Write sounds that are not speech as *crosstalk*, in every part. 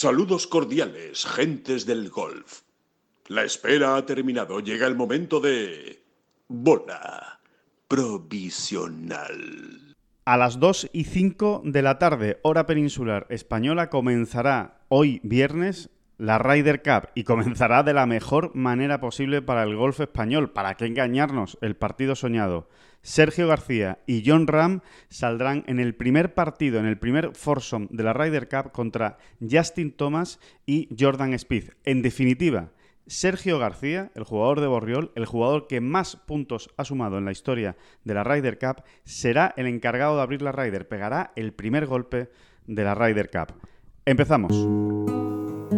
Saludos cordiales, gentes del golf. La espera ha terminado. Llega el momento de... Bola provisional. A las 2 y 5 de la tarde, hora peninsular española, comenzará hoy viernes la Ryder Cup y comenzará de la mejor manera posible para el golf español. ¿Para qué engañarnos? El partido soñado. Sergio García y John Ram saldrán en el primer partido, en el primer foursome de la Ryder Cup contra Justin Thomas y Jordan Spieth. En definitiva, Sergio García, el jugador de Borriol, el jugador que más puntos ha sumado en la historia de la Ryder Cup, será el encargado de abrir la Ryder. Pegará el primer golpe de la Ryder Cup. Empezamos.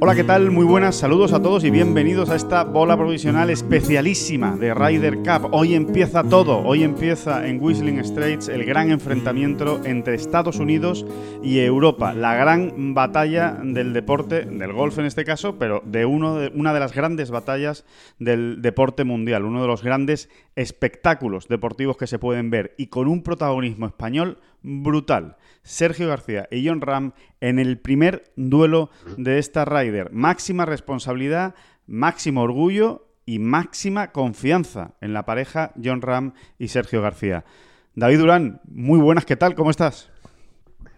Hola, ¿qué tal? Muy buenas, saludos a todos y bienvenidos a esta bola provisional especialísima de Ryder Cup. Hoy empieza todo, hoy empieza en Whistling Straits el gran enfrentamiento entre Estados Unidos y Europa, la gran batalla del deporte, del golf en este caso, pero de, uno de una de las grandes batallas del deporte mundial, uno de los grandes espectáculos deportivos que se pueden ver y con un protagonismo español brutal. Sergio García y John Ram en el primer duelo de esta Ryder. Máxima responsabilidad, máximo orgullo y máxima confianza en la pareja John Ram y Sergio García. David Durán, muy buenas, ¿qué tal? ¿Cómo estás?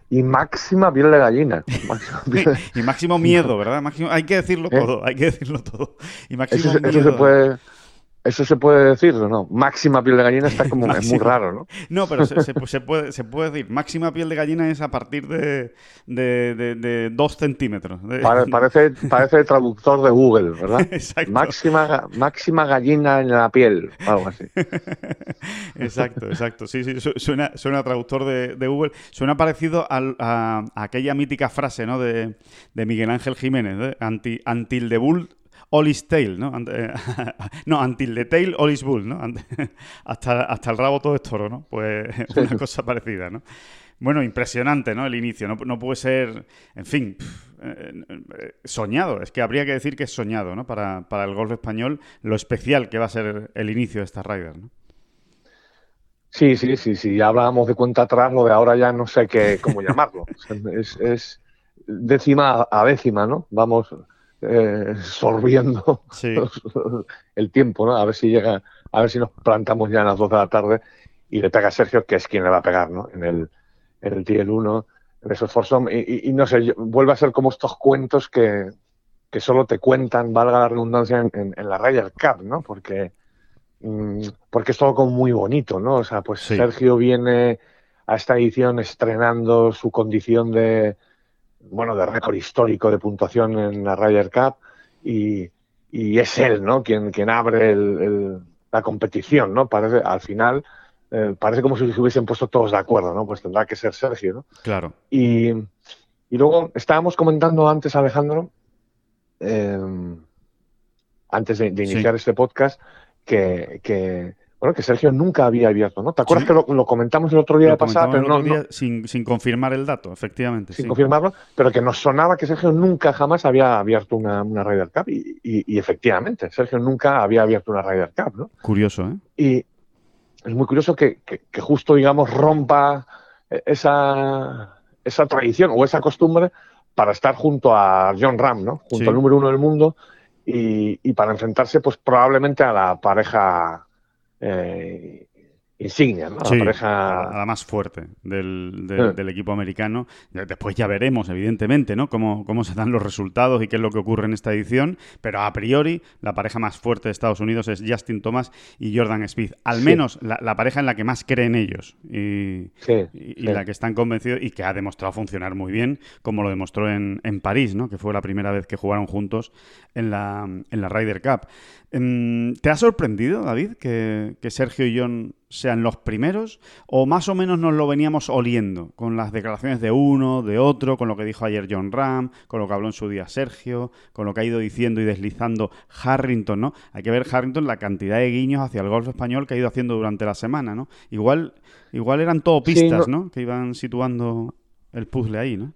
Y máxima piel de gallina. *laughs* *laughs* y máximo miedo, ¿verdad? hay que decirlo ¿Eh? todo, hay que decirlo todo. Y máximo eso se puede ¿Eso se puede decir o no? Máxima piel de gallina está como es *laughs* muy raro, ¿no? No, pero *laughs* se, puede, se puede decir. Máxima piel de gallina es a partir de, de, dos centímetros. *laughs* parece, parece traductor de Google, ¿verdad? Exacto. Máxima, máxima gallina en la piel, algo así. exacto, exacto. Sí, sí, suena, suena traductor de, Google. Suena parecido a, aquella mítica frase ¿no? de, Miguel Ángel Jiménez, Anti, Antil de Bull all is tail, ¿no? *laughs* no, until the tail, all is bull, ¿no? hasta, hasta el rabo todo es toro, ¿no? Pues *laughs* una cosa parecida, ¿no? Bueno, impresionante, ¿no? El inicio, no, no puede ser, en fin, eh, eh, soñado, es que habría que decir que es soñado, ¿no? Para, para, el golf español, lo especial que va a ser el inicio de esta Ryder, ¿no? Sí, sí, sí, sí, ya hablábamos de cuenta atrás, lo de ahora ya no sé qué, cómo llamarlo. *laughs* es, es décima a décima, ¿no? Vamos, eh, sorbiendo *laughs* el tiempo, ¿no? A ver si llega, a ver si nos plantamos ya a las 2 de la tarde y le pega a Sergio, que es quien le va a pegar, ¿no? En el, en el TL 1, en esos Forsom. Y, y, no sé, vuelve a ser como estos cuentos que, que solo te cuentan, valga la redundancia, en, en, la Ryder Cup, ¿no? Porque, mm, porque es todo como muy bonito, ¿no? O sea, pues Sergio viene a esta edición estrenando su condición de, bueno, de récord histórico de puntuación en la Ryder Cup y, es él, ¿no? Quien, quien abre la competición, ¿no? Parece, al final, eh, parece como si se hubiesen puesto todos de acuerdo, ¿no? Pues tendrá que ser Sergio, ¿no? Claro. Y, luego estábamos comentando antes, Alejandro, eh, antes de, iniciar este podcast, que, que, bueno, que Sergio nunca había abierto, ¿no? ¿Te acuerdas que lo, comentamos el otro día de pasada, pero no, sin, sin, confirmar el dato, efectivamente. Sin confirmarlo, pero que nos sonaba que Sergio nunca jamás había abierto una, una Ryder Cup y, y, efectivamente, Sergio nunca había abierto una Ryder Cup, ¿no? Curioso, ¿eh? Y es muy curioso que, que, justo, digamos, rompa esa, esa tradición o esa costumbre para estar junto a John Ram, ¿no? Junto al número uno del mundo y, y para enfrentarse, pues probablemente a la pareja eh, insignia, ¿no? la pareja... la, más fuerte del, del, equipo americano. Después ya veremos, evidentemente, ¿no? Cómo, cómo se dan los resultados y qué es lo que ocurre en esta edición, pero a priori la pareja más fuerte de Estados Unidos es Justin Thomas y Jordan Smith. Al menos la, pareja en la que más creen ellos y, y, la que están convencidos y que ha demostrado funcionar muy bien, como lo demostró en, en París, ¿no? Que fue la primera vez que jugaron juntos en la, en la Ryder Cup. Em, ¿Te ha sorprendido, David, que, que Sergio y John sean los primeros o más o menos nos lo veníamos oliendo con las declaraciones de uno, de otro, con lo que dijo ayer John Ram, con lo que habló en su día Sergio, con lo que ha ido diciendo y deslizando Harrington, ¿no? Hay que ver Harrington la cantidad de guiños hacia el golf español que ha ido haciendo durante la semana, ¿no? Igual, igual eran todo pistas, no... Que iban situando el puzzle ahí, ¿no?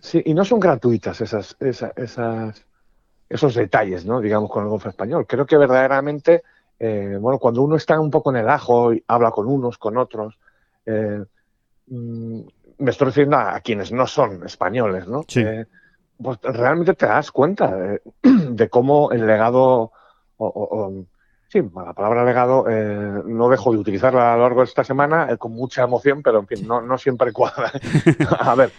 Sí, y no son gratuitas esas, esas, esos detalles, ¿no? Digamos, con el golf español. Creo que verdaderamente eh, bueno, cuando uno está un poco en el ajo y habla con unos, con otros, eh, mm, me estoy refiriendo a, quienes no son españoles, ¿no? Eh, pues realmente te das cuenta de, *clears throat* cómo el legado, o, sí, la palabra legado no dejo de utilizarla a lo largo de esta semana con mucha emoción, pero en fin, no, no siempre cuadra. *laughs* a ver,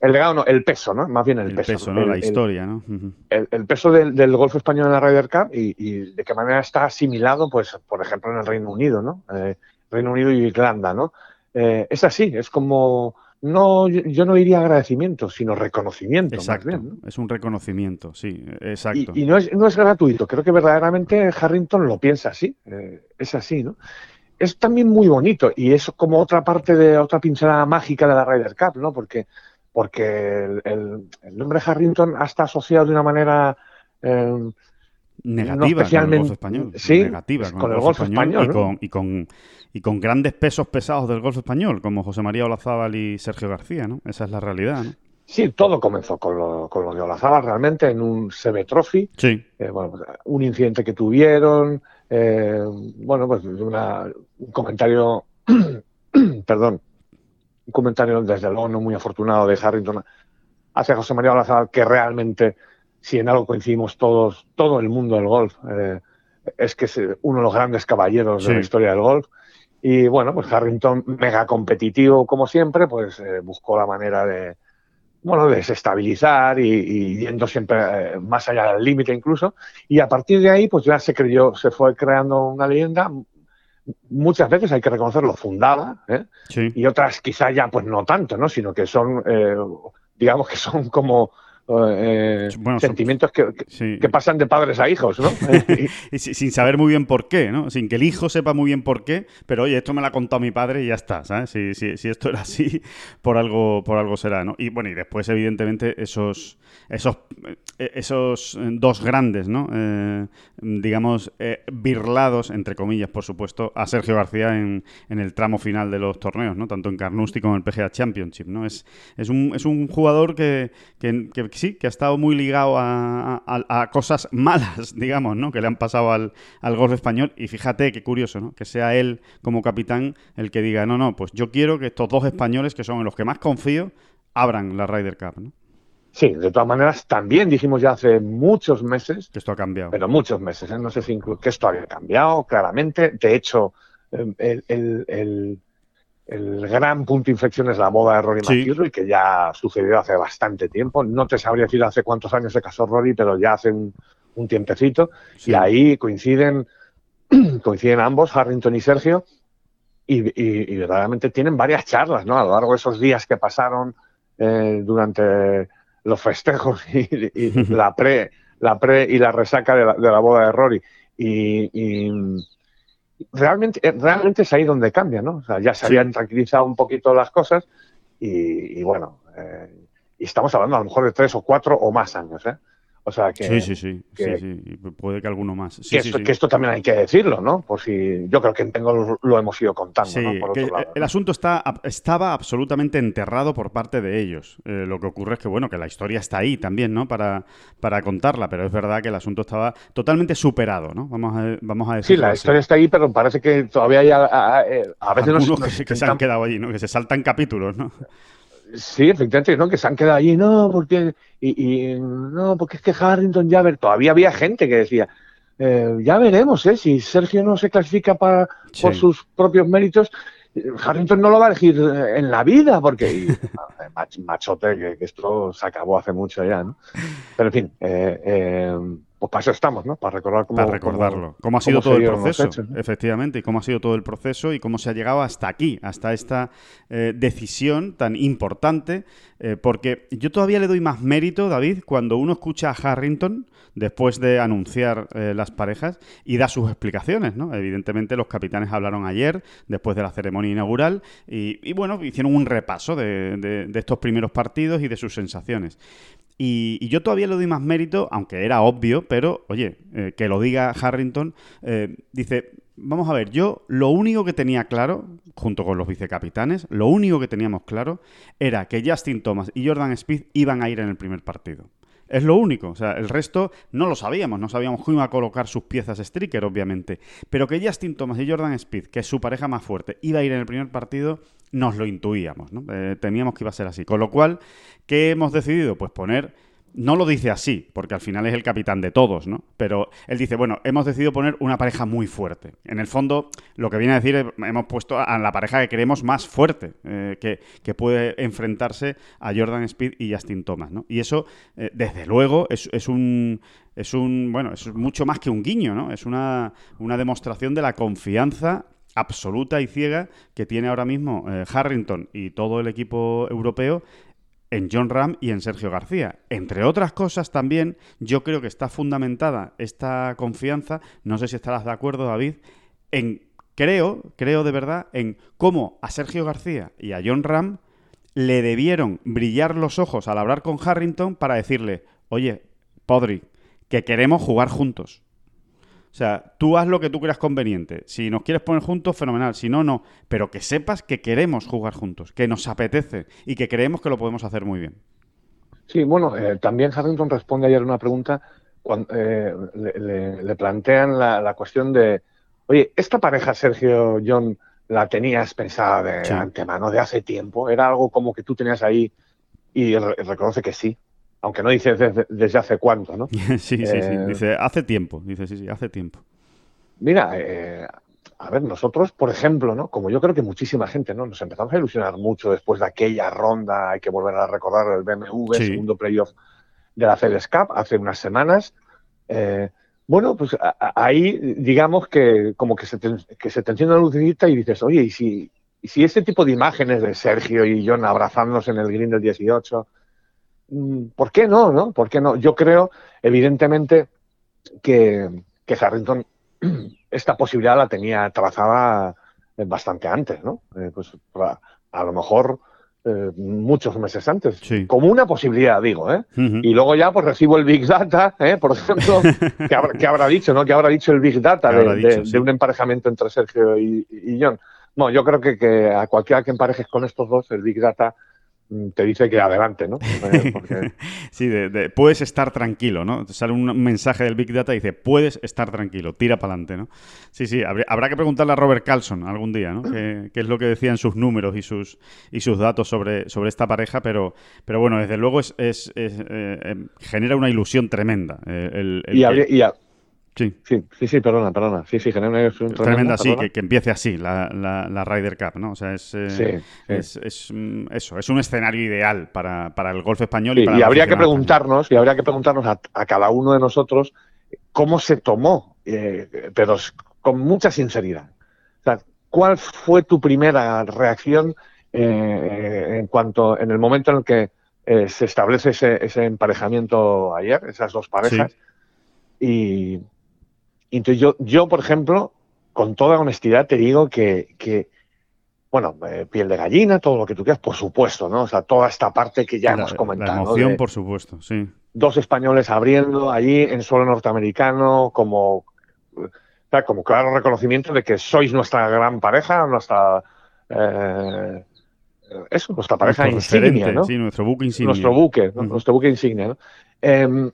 el legado no, el peso, ¿no? Más bien el, peso. ¿no? la historia, ¿no? El, peso del, del, golf español en la Ryder Cup y, de qué manera está asimilado, pues, por ejemplo, en el Reino Unido, ¿no? Eh, Reino Unido y Irlanda, ¿no? Eh, es así, es como, no, yo no diría agradecimiento, sino reconocimiento. Exacto, más bien, es un reconocimiento, sí, exacto. Y, no, es, no es gratuito, creo que verdaderamente Harrington lo piensa así, eh, es así, ¿no? Es también muy bonito y es como otra parte de otra pincelada mágica de la Ryder Cup, ¿no? Porque porque el, nombre Harrington ha estado asociado de una manera eh, negativa con el golf español. Sí, negativa con, el golf español. y, con, y, con, grandes pesos pesados del golf español, como José María Olazábal y Sergio García, ¿no? Esa es la realidad, ¿no? Sí, todo comenzó con lo, con lo de Olazábal realmente en un CB Trophy. Sí. Eh, bueno, pues, un incidente que tuvieron, eh, bueno, pues una, un comentario, *clears throat* perdón, un comentario desde luego no muy afortunado de Harrington hacia José María Olazabal, que realmente, si en algo coincidimos todos, todo el mundo del golf, eh, es que es uno de los grandes caballeros de la historia del golf. Y bueno, pues Harrington, mega competitivo como siempre, pues eh, buscó la manera de, bueno, desestabilizar y, yendo siempre eh, más allá del límite incluso. Y a partir de ahí, pues ya se creyó, se fue creando una leyenda muchas veces hay que reconocerlo fundada ¿eh? y otras quizá ya pues no tanto, ¿no? sino que son, eh, digamos que son como eh, sentimientos que, que, pasan de padres a hijos, ¿no? *laughs* y sin saber muy bien por qué, ¿no? Sin que el hijo sepa muy bien por qué, pero oye, esto me lo ha contado mi padre y ya está, ¿sabes? Si, si, si esto era así, *laughs* por algo, por algo será, ¿no? Y bueno, y después, evidentemente, esos, esos, eh, esos dos grandes, ¿no? Eh, digamos, birlados, entre comillas, por supuesto, a Sergio García en, en, el tramo final de los torneos, ¿no? Tanto en Carnoustie como en el PGA Championship, ¿no? Es, es, un, es un jugador que, que, que sí, que ha estado muy ligado a, cosas malas, *laughs* digamos, ¿no? Que le han pasado al, al, golf español. Y fíjate qué curioso, ¿no? Que sea él como capitán el que diga, no, no, pues yo quiero que estos dos españoles, que son en los que más confío, abran la Ryder Cup, ¿no? Sí, de todas maneras, también dijimos ya hace muchos meses. Que esto ha cambiado. Pero muchos meses, ¿eh? no sé si que esto había cambiado, claramente. De hecho, el el gran punto de inflexión es la boda de Rory McIlroy, que ya sucedió hace bastante tiempo. No te sabría decir hace cuántos años se casó Rory, pero ya hace un, tiempecito. Y ahí coinciden, *clears throat* coinciden ambos, Harrington y Sergio, y, verdaderamente tienen varias charlas, ¿no? A lo largo de esos días que pasaron eh, durante los festejos *laughs* y, *laughs* la pre, la pre y la resaca de la, boda de Rory. y realmente, eh, realmente es ahí donde cambia, ¿no? O sea, ya se habían tranquilizado un poquito las cosas y, bueno, eh, y estamos hablando a lo mejor de tres o cuatro o más años, ¿eh? O sea que. Sí, sí, sí. sí, sí. Puede que alguno más. que, esto, también hay que decirlo, ¿no? Por si. Yo creo que en Tengo lo hemos ido contando. ¿no? Por otro lado, el asunto está, estaba absolutamente enterrado por parte de ellos. Eh, lo que ocurre es que, bueno, que la historia está ahí también, ¿no? Para, para contarla, pero es verdad que el asunto estaba totalmente superado, ¿no? Vamos a, vamos a decir. Sí, la historia está ahí, pero parece que todavía hay. A, a, veces Algunos que, que se han quedado allí, ¿no? Que se saltan capítulos, ¿no? Sí, efectivamente, ¿no? Que se han quedado allí, no, porque y, no, porque es que Harrington ya ver, todavía había gente que decía, eh, ya veremos, ¿eh? Si Sergio no se clasifica para, por sus propios méritos, Harrington no lo va a elegir eh, en la vida, porque *laughs* machote, que, esto se acabó hace mucho ya, ¿no? Pero en fin, eh, pues para eso estamos, ¿no? Para recordar cómo, para recordarlo. Cómo, ha sido todo el proceso, efectivamente, y cómo ha sido todo el proceso y cómo se ha llegado hasta aquí, hasta esta eh, decisión tan importante. Eh, porque yo todavía le doy más mérito, David, cuando uno escucha a Harrington después de anunciar eh, las parejas y da sus explicaciones, ¿no? Evidentemente los capitanes hablaron ayer, después de la ceremonia inaugural, y, bueno, hicieron un repaso de estos primeros partidos y de sus sensaciones. Y, yo todavía le doy más mérito, aunque era obvio, pero oye, eh, que lo diga Harrington, eh, dice, vamos a ver, yo lo único que tenía claro, junto con los vicecapitanes, lo único que teníamos claro era que Justin Thomas y Jordan Speed iban a ir en el primer partido. Es lo único. O sea, el resto no lo sabíamos. No sabíamos cómo iba a colocar sus piezas Striker, obviamente. Pero que Justin Thomas y Jordan Speed, que es su pareja más fuerte, iba a ir en el primer partido, nos lo intuíamos. ¿no? Eh, temíamos que iba a ser así. Con lo cual, ¿qué hemos decidido? Pues poner no lo dice así, porque al final es el capitán de todos, ¿no? Pero él dice, bueno, hemos decidido poner una pareja muy fuerte. En el fondo, lo que viene a decir es, hemos puesto a la pareja que queremos más fuerte, eh, que, puede enfrentarse a Jordan Speed y Justin Thomas, ¿no? Y eso, eh, desde luego, es, un... Es un, bueno, es mucho más que un guiño, ¿no? Es una, una demostración de la confianza absoluta y ciega que tiene ahora mismo eh, Harrington y todo el equipo europeo en John Ram y en Sergio García. Entre otras cosas también, yo creo que está fundamentada esta confianza, no sé si estarás de acuerdo David, en creo, creo de verdad, en cómo a Sergio García y a John Ram le debieron brillar los ojos al hablar con Harrington para decirle, oye, Podrick, que queremos jugar juntos. O sea, tú haz lo que tú creas conveniente. Si nos quieres poner juntos, fenomenal. Si no, no. Pero que sepas que queremos jugar juntos, que nos apetece y que creemos que lo podemos hacer muy bien. Sí, bueno, eh, también Harrington responde ayer una pregunta cuando eh, le, plantean la, cuestión de, oye, esta pareja Sergio John la tenías pensada de antemano, de hace tiempo, era algo como que tú tenías ahí y reconoce que sí aunque no dice desde, hace cuánto, ¿no? *laughs* sí, sí, sí, eh, dice hace tiempo, dice sí, sí, hace tiempo. Mira, eh, a ver, nosotros, por ejemplo, ¿no? Como yo creo que muchísima gente, ¿no? Nos empezamos a ilusionar mucho después de aquella ronda, hay que volver a recordar el BMW, segundo playoff de la FedEx Cup, hace unas semanas. Eh, bueno, pues ahí digamos que como que se te, que se te enciende lucecita y dices, oye, ¿y si, ¿y si ese tipo de imágenes de Sergio y John abrazándonos en el green del 18, Mm, ¿por qué no? no? ¿Por qué no? Yo creo, evidentemente, que, que Harrington *clears throat* esta posibilidad la tenía trazada bastante antes, ¿no? Eh, pues a, lo mejor eh, muchos meses antes. Como una posibilidad, digo, ¿eh? Y luego ya pues recibo el Big Data, ¿eh? por ejemplo, *laughs* que habrá, dicho, ¿no? Que habrá dicho el Big Data de, un emparejamiento entre Sergio y, y John. No, yo creo que, que a cualquiera que emparejes con estos dos, el Big Data Mm, te dice que adelante, ¿no? *laughs* Eh, sí, de, puedes estar tranquilo, ¿no? Sale un mensaje del Big Data y dice, puedes estar tranquilo, tira para adelante, ¿no? Sí, sí, habrá, que preguntarle a Robert Carlson algún día, ¿no? *clears throat* ¿Qué, es lo que decían sus números y sus, y sus datos sobre, sobre esta pareja? Pero, pero bueno, desde luego es, es, eh, em, genera una ilusión tremenda. Eh, el, y, Sí. sí, sí, perdona, perdona. Sí, sí, genera un tremenda, sí, que, empiece así la, la, Ryder Cup, ¿no? O sea, es, eh, es, es, mm, eso, es un escenario ideal para, para el golf español. y, y habría que preguntarnos, y habría que preguntarnos a, cada uno de nosotros cómo se tomó, eh, pero con mucha sinceridad. O sea, ¿cuál fue tu primera reacción eh, en cuanto, en el momento en el que se establece ese, ese emparejamiento ayer, esas dos parejas? Y entonces yo, yo, por ejemplo, con toda honestidad te digo que, bueno, eh, piel de gallina, todo lo que tú quieras, por supuesto, ¿no? O sea, toda esta parte que ya hemos comentado. La emoción, por supuesto, sí. Dos españoles abriendo allí en suelo norteamericano, como, como claro reconocimiento de que sois nuestra gran pareja, nuestra. Eh, eso, nuestra pareja insignia, ¿no? Sí, nuestro buque insignia. Nuestro buque, nuestro buque insignia, ¿no? Em,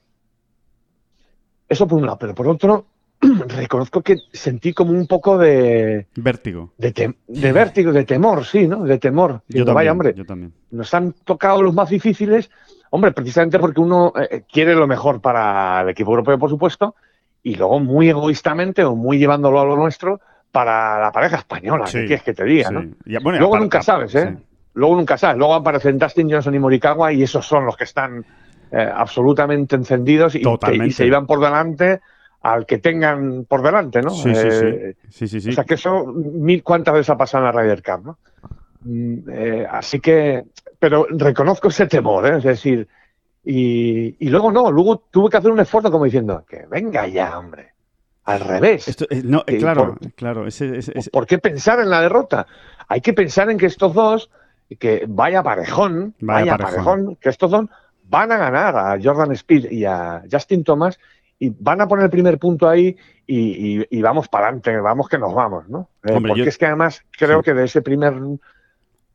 eso por un lado, pero por otro, *clears throat* reconozco que sentí como un poco de... Vértigo. De, de vértigo, de temor, sí, ¿no? De temor. Yo también, vaya, hombre, yo también. Nos han tocado los más difíciles, hombre, precisamente porque uno eh, quiere lo mejor para el equipo europeo, por supuesto, y luego muy egoístamente o muy llevándolo a lo nuestro para la pareja española, sí, quieres que te diga, ¿no? luego nunca sabes, ¿eh? Luego nunca sabes. Luego aparecen Dustin Johnson y Morikawa y esos son los que están eh, absolutamente encendidos y, que, y se iban por delante al que tengan por delante, ¿no? Sí, sí, sí. sí, sí, sí. O sea, que eso mil cuántas veces ha pasado en la Ryder Cup, ¿no? Mm, eh, así que, pero reconozco ese temor, ¿eh? es decir, y, y, luego no, luego tuve que hacer un esfuerzo como diciendo, que venga ya, hombre, al revés. Esto, eh, no, eh, claro, por, claro. Ese, ese, ese... ¿Por qué pensar en la derrota? Hay que pensar en que estos dos, que vaya parejón, vaya, vaya parejón. parejón, que estos dos van a ganar a Jordan Speed y a Justin Thomas y van a poner el primer punto ahí y, y, y vamos para adelante, vamos que nos vamos, ¿no? Eh, Hombre, porque yo... es que además creo sí. que de ese primer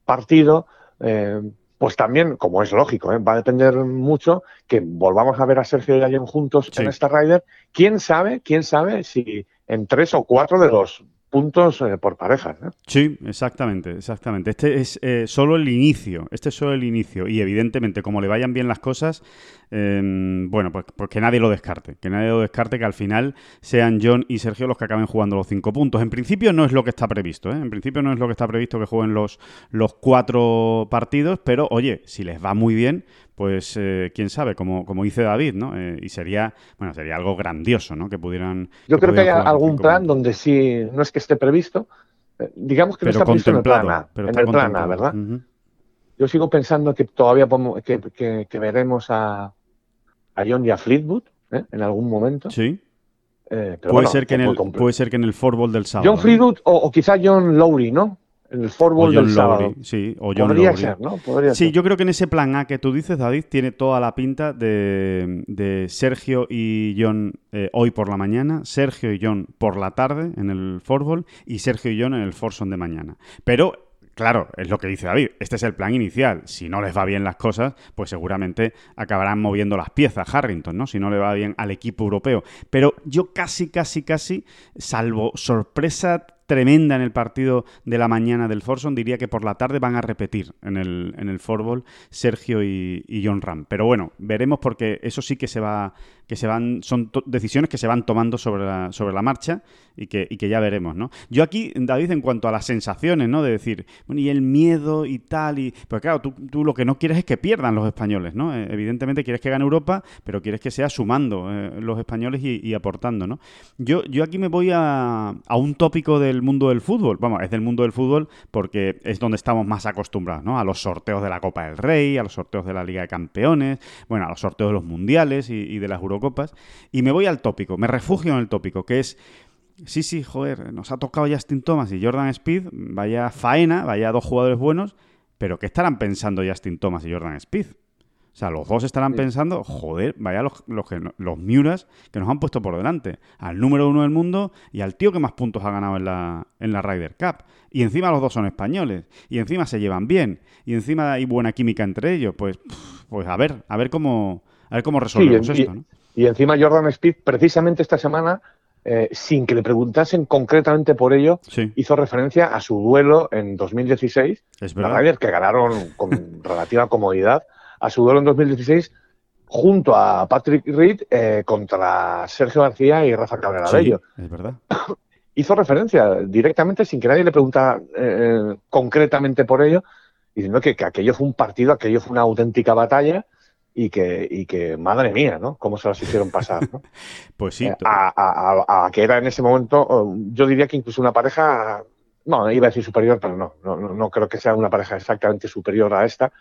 partido, eh, pues también, como es lógico, ¿eh? va a depender mucho que volvamos a ver a Sergio y a Jen juntos sí. en esta Ryder. ¿Quién sabe, quién sabe si en tres o cuatro de los puntos eh, por parejas. Sí, exactamente, exactamente. Este es eh, solo el inicio, este es solo el inicio y evidentemente como le vayan bien las cosas, eh, bueno, pues, pues, que nadie lo descarte, que nadie lo descarte, que al final sean John y Sergio los que acaben jugando los cinco puntos. En principio no es lo que está previsto, ¿eh? en principio no es lo que está previsto que jueguen los, los cuatro partidos, pero oye, si les va muy bien, pues eh, quién sabe, como, como dice David, ¿no? Eh, y sería, bueno, sería algo grandioso, ¿no? Que pudieran. Yo que creo que hay algún plan donde sí, no es que esté previsto, eh, digamos que pero no está previsto en el plan A, en el plan A, ¿verdad? Uh -huh. Yo sigo pensando que todavía podemos, que, que, que, veremos a, a John y a Fleetwood ¿eh? en algún momento. Sí. Eh, puede, bueno, ser que en el, puede ser que en el fútbol del sábado. John Fleetwood o, o quizá John Lowry, ¿no? El fútbol del sábado. Sí, o John Podría Lowry. ser, ¿no? Podría sí, ser. yo creo que en ese plan A que tú dices, David, tiene toda la pinta de, de Sergio y John eh, hoy por la mañana, Sergio y John por la tarde en el fútbol y Sergio y John en el Forson de mañana. Pero Claro, es lo que dice David. Este es el plan inicial. Si no les va bien las cosas, pues seguramente acabarán moviendo las piezas Harrington, ¿no? Si no le va bien al equipo europeo. Pero yo casi, casi, casi, salvo sorpresa tremenda en el partido de la mañana del Forson, diría que por la tarde van a repetir en el, en el fútbol Sergio y, y, John Ram. Pero bueno, veremos porque eso sí que se va, que se van, son decisiones que se van tomando sobre la, sobre la marcha y que, y que ya veremos, ¿no? Yo aquí, David, en cuanto a las sensaciones, ¿no? De decir, bueno, y el miedo y tal, y. Pues claro, tú, tú lo que no quieres es que pierdan los españoles, ¿no? Eh, evidentemente quieres que gane Europa, pero quieres que sea sumando eh, los españoles y, y, aportando, ¿no? Yo, yo aquí me voy a, a un tópico del mundo del fútbol. Vamos, es del mundo del fútbol porque es donde estamos más acostumbrados, ¿no? A los sorteos de la Copa del Rey, a los sorteos de la Liga de Campeones, bueno, a los sorteos de los mundiales y, y de las Eurocopas. Y me voy al tópico, me refugio en el tópico, que es Sí, sí, joder, nos ha tocado Justin Thomas y Jordan Speed, vaya faena, vaya dos jugadores buenos, pero ¿qué estarán pensando Justin Thomas y Jordan Speed? O sea, los dos estarán sí. pensando, joder, vaya los, los, los Miuras que nos han puesto por delante. Al número uno del mundo y al tío que más puntos ha ganado en la, en la Ryder Cup. Y encima los dos son españoles. Y encima se llevan bien. Y encima hay buena química entre ellos. Pues, pues a ver, a ver cómo, a ver cómo resolvemos sí, y, esto. ¿no? Y encima Jordan Speed, precisamente esta semana, eh, sin que le preguntasen concretamente por ello, sí. hizo referencia a su duelo en 2016, es la Ryder, que ganaron con *laughs* relativa comodidad, a su duelo en 2016 junto a Patrick Reed eh, contra Sergio García y Rafa Cabrera sí, Bello. Es verdad. *coughs* hizo referencia directamente, sin que nadie le preguntara eh, concretamente por ello, diciendo que, que aquello fue un partido, aquello fue una auténtica batalla y que, y que, madre mía, ¿no? Cómo se las hicieron pasar, ¿no? *laughs* pues sí. Eh, a, a, a, a, que era en ese momento, yo diría que incluso una pareja, no, iba a decir superior, pero no, no, no creo que sea una pareja exactamente superior a esta,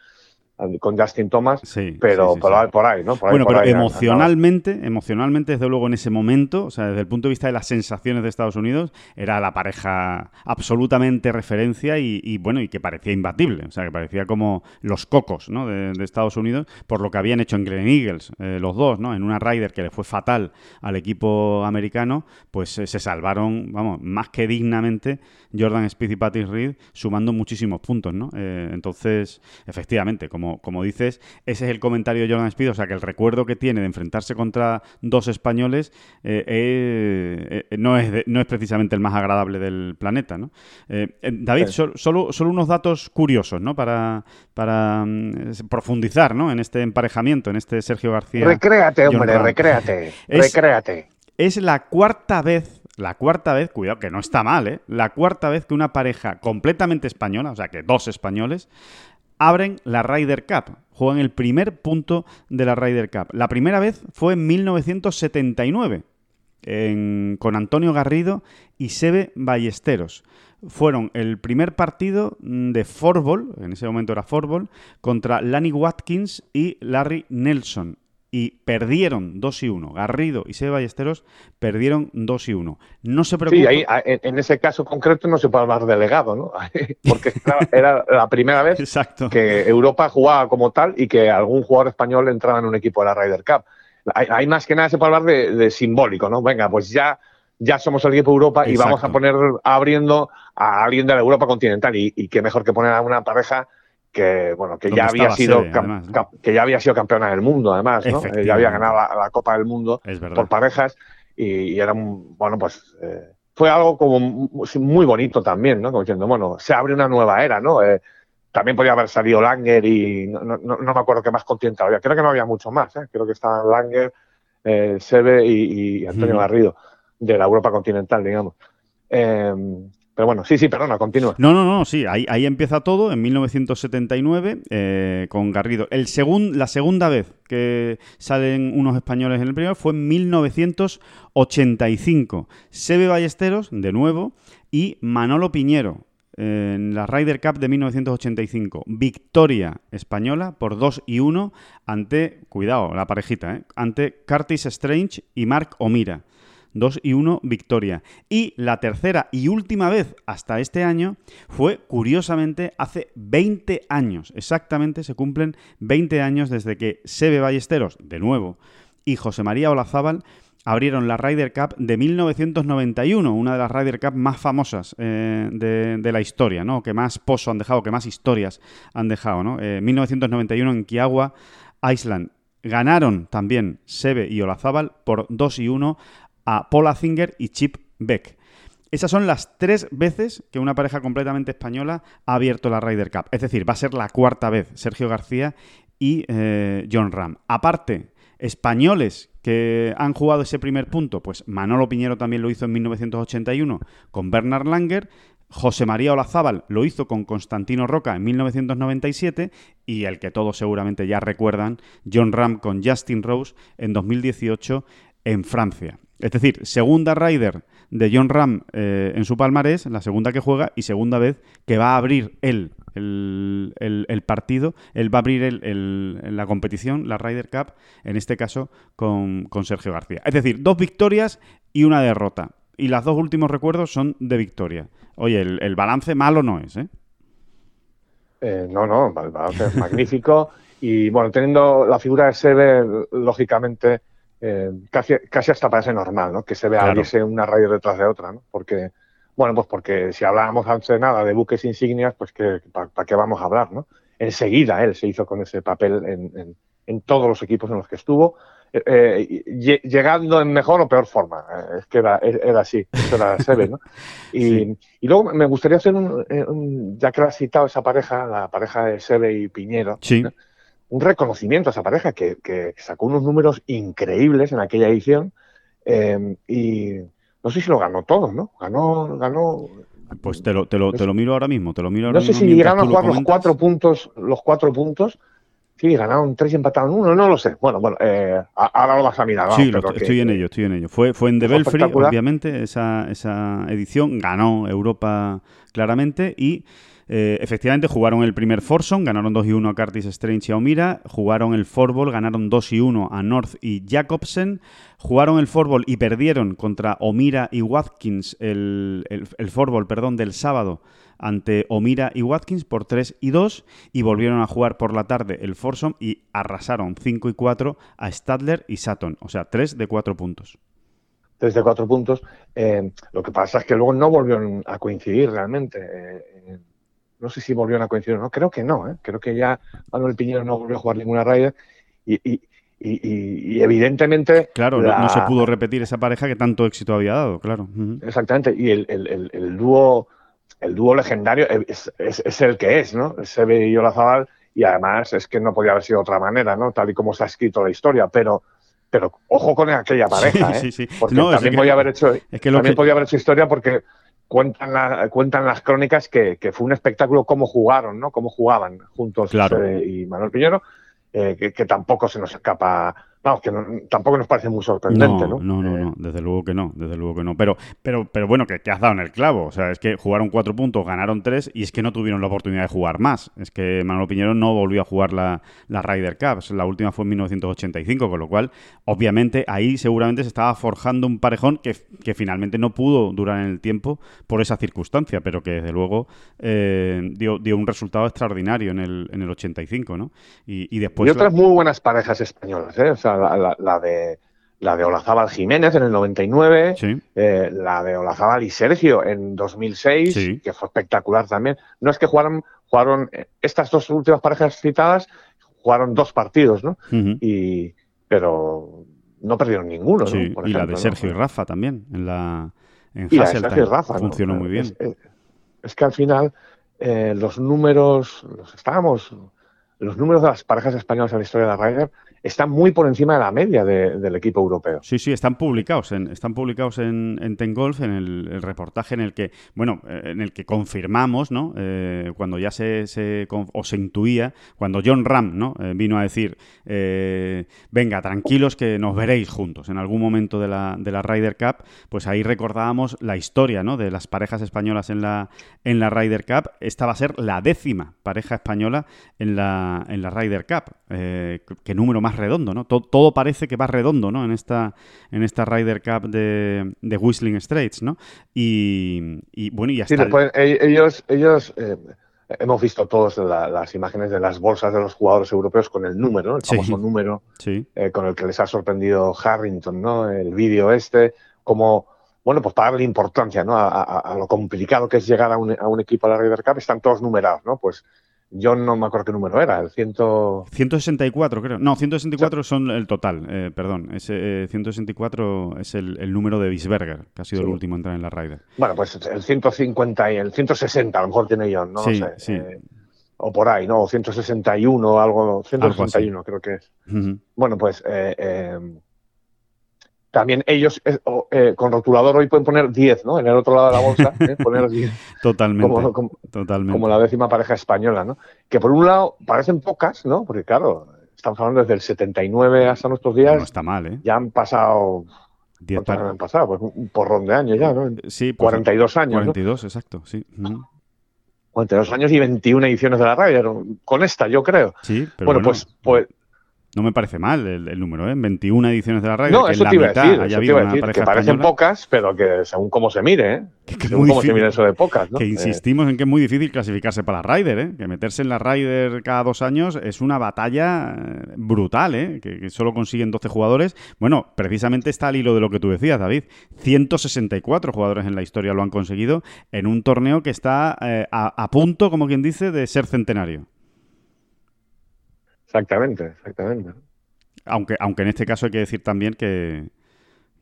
con Justin Thomas, sí, pero sí, sí, por, ahí, por, ahí, ¿no? Por bueno, pero ahí, emocionalmente, emocionalmente, desde luego en ese momento, o sea, desde el punto de vista de las sensaciones de Estados Unidos, era la pareja absolutamente referencia y, y bueno, y que parecía imbatible, o sea, que parecía como los cocos, ¿no? De, de Estados Unidos, por lo que habían hecho en Glen Eagles, eh, los dos, ¿no? En una Ryder que le fue fatal al equipo americano, pues eh, se salvaron, vamos, más que dignamente Jordan Speed y Patrick Reed, sumando muchísimos puntos, ¿no? Eh, entonces, efectivamente, como como, como, dices, ese es el comentario de Jordan Speed, o sea que el recuerdo que tiene de enfrentarse contra dos españoles eh, eh, eh, no, es de, no es precisamente el más agradable del planeta. ¿no? David, sí. solo, solo unos datos curiosos ¿no? para, para um, profundizar ¿no? en este emparejamiento, en este Sergio García. Recréate, hombre, recréate, *laughs* es, recréate. Es la cuarta vez la cuarta vez, cuidado que no está mal, ¿eh? La cuarta vez que una pareja completamente española, o sea que dos españoles, abren la Ryder Cup, juegan el primer punto de la Ryder Cup. La primera vez fue en 1979, con Antonio Garrido y Sebe Ballesteros. Fueron el primer partido de fútbol, en ese momento era fútbol, contra Lanny Watkins y Larry Nelson y perdieron 2 y 1. Garrido y Seba Ballesteros perdieron 2 y 1. No se preocupe. Sí, ahí, en ese caso concreto no se puede hablar de legado, ¿no? *laughs* Porque era la primera vez que Europa jugaba como tal y que algún jugador español entraba en un equipo de la Ryder Cup. Hay, más que nada se puede hablar de, simbólico, ¿no? Venga, pues ya, ya somos el equipo de Europa y vamos a poner abriendo a alguien de la Europa continental. Y, y qué mejor que poner a una pareja que bueno que ya había sido que ya había sido campeona del mundo además ¿no? ya había ganado la, Copa del Mundo por parejas y, era un, bueno pues eh, fue algo como muy bonito también no como diciendo bueno se abre una nueva era no eh, también podía haber salido Langer y no, no, me acuerdo qué más continente había. Creo que no había mucho más ¿eh? creo que estaban Langer eh, Sebe y, Antonio Garrido de la Europa continental digamos pero bueno, sí, sí, perdona, continúa. No, no, no, sí, ahí, ahí empieza todo, en 1979, eh, con Garrido. El la segunda vez que salen unos españoles en el primero fue en 1985. Sebe Ballesteros, de nuevo, y Manolo Piñero, en la Ryder Cup de 1985. Victoria española por 2 y 1 ante, cuidado, la parejita, ¿eh? ante Curtis Strange y Mark Omira. 2 y 1 victoria. Y la tercera y última vez hasta este año fue, curiosamente, hace 20 años. Exactamente se cumplen 20 años desde que Sebe Ballesteros, de nuevo, y José María Olazábal abrieron la Ryder Cup de 1991, una de las Ryder Cup más famosas eh, de, la historia, ¿no? Que más pozo han dejado, que más historias han dejado, ¿no? 1991 eh, en Kiagua, Island. Ganaron también Sebe y Olazábal por 2 y 1 a Paul Azinger y Chip Beck. Esas son las tres veces que una pareja completamente española ha abierto la Ryder Cup. Es decir, va a ser la cuarta vez Sergio García y eh, John Ram. Aparte, españoles que han jugado ese primer punto, pues Manolo Piñero también lo hizo en 1981 con Bernard Langer, José María Olazábal lo hizo con Constantino Roca en 1997 y el que todos seguramente ya recuerdan, John Ram con Justin Rose en 2018 en Francia. Es decir, segunda Ryder de John Ram eh, en su palmarés, la segunda que juega y segunda vez que va a abrir él el, partido, él va a abrir el, la competición, la Ryder Cup, en este caso con, Sergio García. Es decir, dos victorias y una derrota. Y los dos últimos recuerdos son de victoria. Oye, el, balance malo no es, ¿eh? ¿eh? no, no, el balance es magnífico. *laughs* Y bueno, teniendo la figura de Sebe, lógicamente eh, casi, casi hasta parece normal, ¿no? Que se vea claro. una radio detrás de otra, ¿no? Porque, bueno, pues porque si hablábamos antes de nada de buques insignias, pues que ¿para qué vamos a hablar, no? Enseguida él se hizo con ese papel en, en, todos los equipos en los que estuvo, eh, eh, llegando en mejor o peor forma. es que era, era así, eso era *laughs* Sebe, ¿no? Y, y, luego me gustaría hacer un, ya que has citado esa pareja, la pareja de Sebe y Piñero, sí un reconocimiento a esa pareja que, sacó unos números increíbles en aquella edición eh, y no sé si lo ganó todo, ¿no? Ganó, ganó. Pues te lo, te lo, te lo miro ahora mismo, te lo miro ahora No sé si llegaron a jugar los cuatro puntos, los cuatro puntos. Sí, ganaron tres y empataron uno, no lo sé. Bueno, bueno, eh, ahora lo vas a mirar. sí, estoy en ello, estoy en ello. Fue, fue en The Belfry, obviamente, esa, esa edición. Ganó Europa claramente y eh, efectivamente, jugaron el primer Forson, ganaron 2 y 1 a Curtis Strange y a Omira. Jugaron el Forball, ganaron 2 y 1 a North y Jacobsen. Jugaron el Forball y perdieron contra Omira y Watkins el, el, perdón, del sábado ante Omira y Watkins por 3 y 2 y volvieron a jugar por la tarde el Forson y arrasaron 5 y 4 a Stadler y Sutton, o sea, 3 de 4 puntos. 3 de 4 puntos. Eh, lo que pasa es que luego no volvieron a coincidir realmente. Eh, no sé si volvieron a coincidir o no, creo que no, ¿eh? creo que ya Manuel Piñero no volvió a jugar ninguna Ryder y, y, y, evidentemente... Claro, no, se pudo repetir esa pareja que tanto éxito había dado, claro. Exactamente, y el, el, el, dúo el dúo legendario es, es, el que es, ¿no? Sebe y Olazabal, y además es que no podía haber sido de otra manera, ¿no? Tal y como se ha escrito la historia, pero pero ojo con aquella pareja, ¿eh? Sí, sí. Porque también, podía haber hecho, también podía haber hecho historia porque cuentan, cuentan las crónicas que, fue un espectáculo cómo jugaron, ¿no? Cómo jugaban juntos y Manuel Piñero, que, tampoco se nos escapa Vamos, que tampoco nos parece muy sorprendente, ¿no? No, no, no, desde luego que no, desde luego que no. Pero, pero, pero bueno, que, te has dado en el clavo. O sea, es que jugaron cuatro puntos, ganaron tres y es que no tuvieron la oportunidad de jugar más. Es que Manuel Piñero no volvió a jugar la, la Ryder Cup. La última fue en 1985, con lo cual, obviamente, ahí seguramente se estaba forjando un parejón que, que finalmente no pudo durar en el tiempo por esa circunstancia, pero que desde luego eh, dio, dio, un resultado extraordinario en el, en el 85, ¿no? Y, y después. Y otras muy buenas parejas españolas, ¿eh? O sea, la, de la de Olazábal Jiménez en el 99, eh, la de Olazábal y Sergio en 2006, que fue espectacular también. No es que jugaron, jugaron eh, estas dos últimas parejas citadas, jugaron dos partidos, ¿no? y, pero no perdieron ninguno, y la de Sergio y Rafa también, en la en y Sergio y Rafa, funcionó muy bien. Es, que al final eh, los números, los estábamos, los números de las parejas españolas en la historia de la Ryder están muy por encima de la media del equipo europeo. Sí, sí, están publicados en, están publicados en, en Tengolf, en el, reportaje en el que, bueno, eh, en el que confirmamos, ¿no? Eh, cuando ya se, se, o se intuía, cuando John Ram, ¿no? Eh, vino a decir, venga, tranquilos que nos veréis juntos en algún momento de la, de la Ryder Cup, pues ahí recordábamos la historia, ¿no? De las parejas españolas en la, en la Ryder Cup. Esta va a ser la décima pareja española en la, en la Ryder Cup. ¿Qué número más redondo, ¿no? Todo, parece que va redondo, ¿no? En esta, en esta Ryder Cup de, de Whistling Straits, ¿no? Y, bueno, y hasta... Sí, después e, ellos, ellos eh, hemos visto todos las imágenes de las bolsas de los jugadores europeos con el número, el famoso número eh, con el que les ha sorprendido Harrington, ¿no? El vídeo este, como bueno, pues para darle importancia ¿no? a, lo complicado que es llegar a un, a un, equipo a la Ryder Cup, están todos numerados, ¿no? Pues yo no me acuerdo qué número era, el ciento... 164 creo. No, 164 son el total, eh, perdón. Ese, 164 eh, es el, número de Bisberger, que ha sido el último a entrar en la Ryder. Bueno, pues el 150 y el 160 a lo mejor tiene yo, no lo sé. Sí. Eh, o por ahí, ¿no? O 161 o algo, 161 creo que es. Bueno, pues también ellos eh, eh, con rotulador hoy pueden poner 10, ¿no? En el otro lado de la bolsa, ¿eh? *laughs* poner 10. totalmente, como, totalmente. Como la décima pareja española, ¿no? Que por un lado parecen pocas, ¿no? Porque claro, estamos hablando desde el 79 hasta nuestros días. No está mal, ¿eh? Ya han pasado... ¿Cuántos años han pasado? Pues un porrón de años ya, ¿no? Sí, 42 pues, años. 42, exacto, sí. 42 años y 21 ediciones de la radio, con esta, yo creo. Sí, pero bueno, pues, pues no me parece mal el, número, ¿eh? 21 ediciones de la radio. No, eso te iba a decir, eso te iba a decir que parecen pocas, pero que según cómo se mire, ¿eh? Que, según cómo se mire eso de pocas, ¿no? Que insistimos en que es muy difícil clasificarse para la Ryder, ¿eh? Que meterse en la Ryder cada dos años es una batalla eh, brutal, ¿eh? Que, solo consiguen 12 jugadores. Bueno, precisamente está al hilo de lo que tú decías, David. 164 jugadores en la historia lo han conseguido en un torneo que está eh, a punto, como quien dice, de ser centenario. Exactamente, exactamente. Aunque, aunque en este caso hay que decir también que,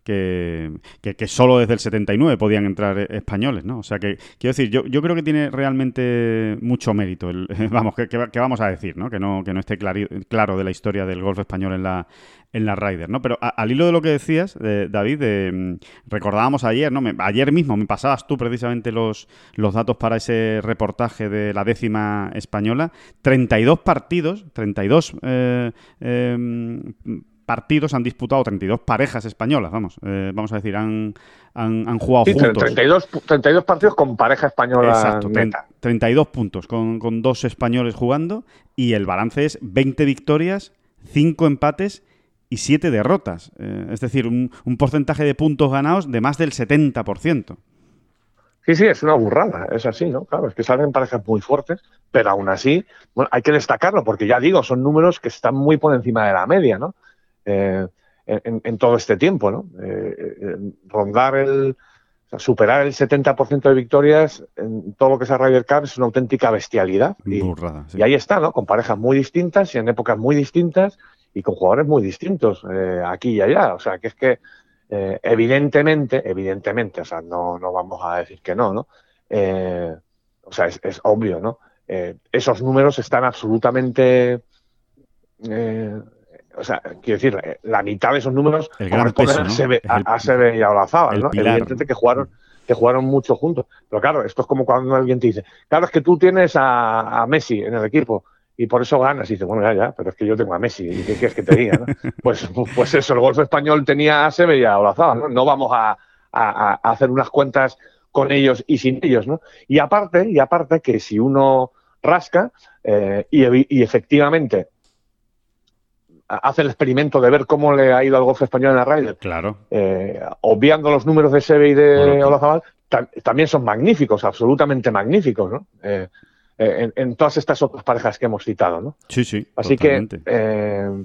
que, solo desde el 79 podían entrar e-, españoles, ¿no? O sea que, quiero decir, yo, yo creo que tiene realmente mucho mérito, el, *laughs* vamos, que, que, vamos a decir, ¿no? Que no, que no esté claro de la historia del golf español en la, en la Ryder, ¿no? Pero al hilo de lo que decías, David, mm, recordábamos ayer, ¿no? ayer mismo me pasabas tú precisamente los, los datos para ese reportaje de la décima española, 32 partidos, 32 eh, eh, partidos han disputado 32 parejas españolas, vamos, eh, vamos a decir, han, han, jugado juntos. 32, 32 partidos con pareja española. Exacto, 32 puntos con, con, dos españoles jugando y el balance es 20 victorias, 5 empates y 7 derrotas. Eh, es decir, un, un porcentaje de puntos ganados de más del 70%. Sí, sí, es una burrada, es así, ¿no? Claro, es que salen parejas muy fuertes, pero aún así, bueno, hay que destacarlo, porque ya digo, son números que están muy por encima de la media, ¿no? Eh, en, todo este tiempo, ¿no? Eh, eh, rondar el, superar el 70% de victorias en todo lo que es a Ryder Cup es una auténtica bestialidad. Y, y, ahí está, ¿no? Con parejas muy distintas y en épocas muy distintas y con jugadores muy distintos aquí y allá. O sea, que es que evidentemente, evidentemente, o sea, no, no vamos a decir que no, ¿no? o sea, es, es obvio, ¿no? esos números están absolutamente o sea, quiero decir, la mitad de esos números el gran peso, ¿no? a, a, y a Olazábal, ¿no? Evidentemente que jugaron, que jugaron mucho juntos. Pero claro, esto es como cuando alguien te dice, claro, es que tú tienes a, a Messi en el equipo y por eso ganas. Y dices, bueno, ya, ya, pero es que yo tengo a Messi, ¿y qué quieres que te diga? ¿no? *laughs* pues, pues eso, el golf español tenía a Seve y a Olazábal, ¿no? No vamos a, a, a, hacer unas cuentas con ellos y sin ellos, ¿no? Y aparte, y aparte que si uno rasca eh, y, y, efectivamente hace el experimento de ver cómo le ha ido al golf español en la Ryder, claro. Eh, obviando los números de Seve y de bueno, Olazábal, tam también son magníficos, absolutamente magníficos, ¿no? Eh, en, en, todas estas otras parejas que hemos citado, ¿no? Sí, sí. Así totalmente. que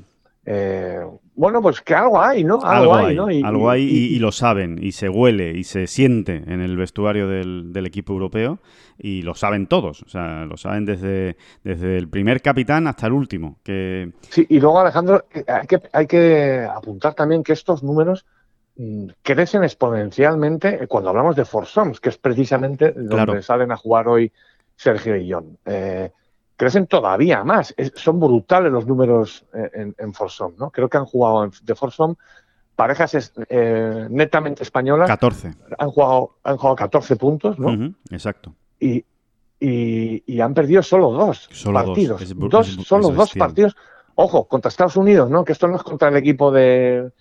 eh, bueno, pues que algo hay, ¿no? Algo, algo hay, ¿no? Y, algo hay y, y, lo saben, y se huele, y se siente en el vestuario del, del, equipo europeo, y lo saben todos, o sea, lo saben desde, desde el primer capitán hasta el último. Que... Sí, y luego, Alejandro, hay que, hay que apuntar también que estos números mm, crecen exponencialmente cuando hablamos de Forsoms, que es precisamente donde claro. salen a jugar hoy Sergio y John. Eh, crecen todavía más. Es, son brutales los números en, en Forsom, ¿no? Creo que han jugado en, de Forsom parejas eh, netamente españolas. 14. Han jugado, han jugado 14 puntos, ¿no? Uh -huh, exacto. Y, y, y, han perdido solo dos solo partidos. Dos, es, dos es, solo dos partidos. Ojo, contra Estados Unidos, ¿no? Que esto no es contra el equipo de,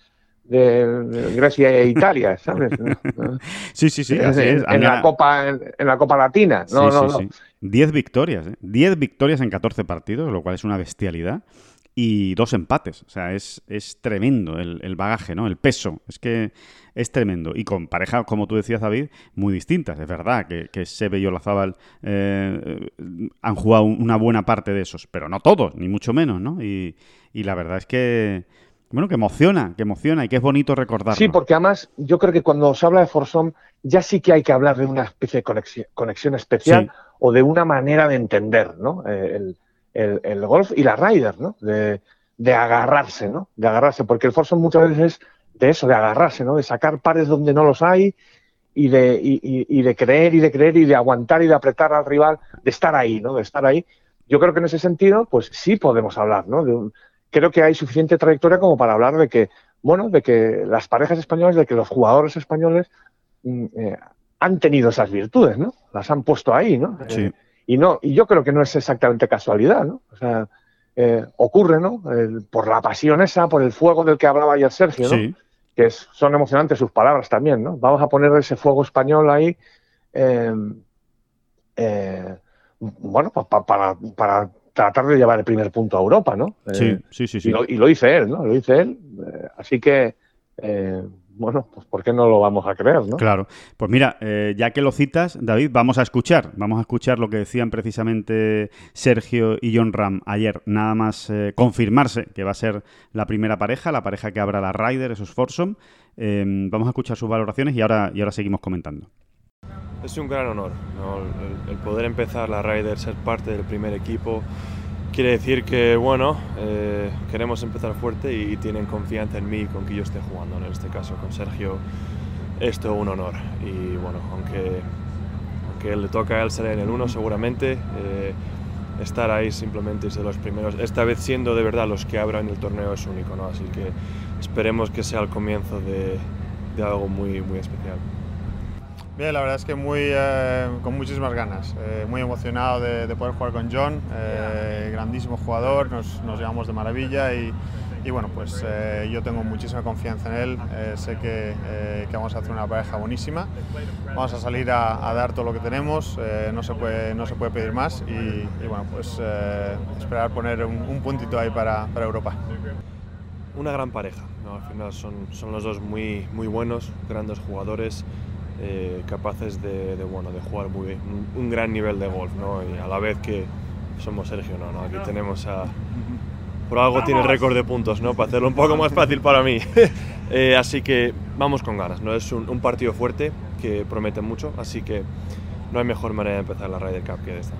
de Grecia e Italia, ¿sabes? *laughs* sí, sí, sí. En, la Copa, en, en, la Copa Latina. No, sí, no, sí, no. Sí. 10 victorias, ¿eh? 10 victorias en 14 partidos, lo cual es una bestialidad. Y dos empates. O sea, es, es tremendo el, el, bagaje, ¿no? El peso. Es que es tremendo. Y con parejas, como tú decías, David, muy distintas. Es verdad que, que Sebe y Olazábal eh, han jugado una buena parte de esos, pero no todos, ni mucho menos, ¿no? Y, y la verdad es que bueno, que emociona, que emociona y que es bonito recordarlo. Sí, porque además yo creo que cuando se habla de Forsom ya sí que hay que hablar de una especie de conexión, conexión especial sí. o de una manera de entender ¿no? el, el, el, golf y la rider, ¿no? De, de, agarrarse, ¿no? De agarrarse, porque el Forsom muchas veces es de eso, de agarrarse, ¿no? De sacar pares donde no los hay y de, y, y, y de creer y de creer y de aguantar y de apretar al rival, de estar ahí, ¿no? De estar ahí. Yo creo que en ese sentido, pues sí podemos hablar, ¿no? De un, creo que hay suficiente trayectoria como para hablar de que, bueno, de que las parejas españolas, de que los jugadores españoles mm, eh, han tenido esas virtudes, ¿no? Las han puesto ahí, ¿no? Sí. Eh, y no, y yo creo que no es exactamente casualidad, ¿no? O sea, eh, ocurre, ¿no? El, por la pasión esa, por el fuego del que hablaba ayer Sergio, ¿no? Sí. Que es, son emocionantes sus palabras también, ¿no? Vamos a poner ese fuego español ahí, bueno, pa, para, para tratar de llevar el primer punto a Europa, ¿no? Sí, eh, sí, sí. sí. Y, lo, y, lo, dice él, ¿no? Lo dice él. Eh, así que, eh, bueno, pues ¿por qué no lo vamos a creer, no? Claro. Pues mira, ya que lo citas, David, vamos a escuchar. Vamos a escuchar lo que decían precisamente Sergio y John Ram ayer. Nada más confirmarse que va a ser la primera pareja, la pareja que abra la Ryder, esos Forsom. vamos a escuchar sus valoraciones y ahora, y ahora seguimos comentando. Es un gran honor ¿no? el, el, poder empezar la Ryder, ser parte del primer equipo. Quiere decir que, bueno, eh, queremos empezar fuerte y tienen confianza en mí con que yo esté jugando. En este caso, con Sergio, es un honor. Y bueno, aunque, aunque le toca a él salir en el 1, seguramente eh, estar ahí simplemente ser los primeros. Esta vez siendo de verdad los que abran el torneo es único, ¿no? Así que esperemos que sea el comienzo de, de algo muy, muy especial. Bien, la verdad es que muy, eh, con muchísimas ganas, eh, muy emocionado de, de, poder jugar con John, eh, grandísimo jugador, nos, nos, llevamos de maravilla y, y bueno, pues eh, yo tengo muchísima confianza en él, eh, sé que, que, vamos a hacer una pareja buenísima, vamos a salir a, a dar todo lo que tenemos, no, se puede, no se puede pedir más y, y bueno, pues esperar poner un, un, puntito ahí para, para Europa. Una gran pareja, ¿no? al final son, son los dos muy, muy buenos, grandes jugadores. Eh, capaces de, de, bueno, de jugar muy bien, un, un, gran nivel de golf, ¿no? Y a la vez que somos Sergio, ¿no? ¿no? Aquí tenemos a... *laughs* Por algo tiene récord de puntos, ¿no? Para hacerlo un poco más fácil para mí. *laughs* *laughs* eh, así que vamos con ganas, ¿no? Es un, un, partido fuerte que promete mucho, así que no hay mejor manera de empezar la Ryder Cup que esta.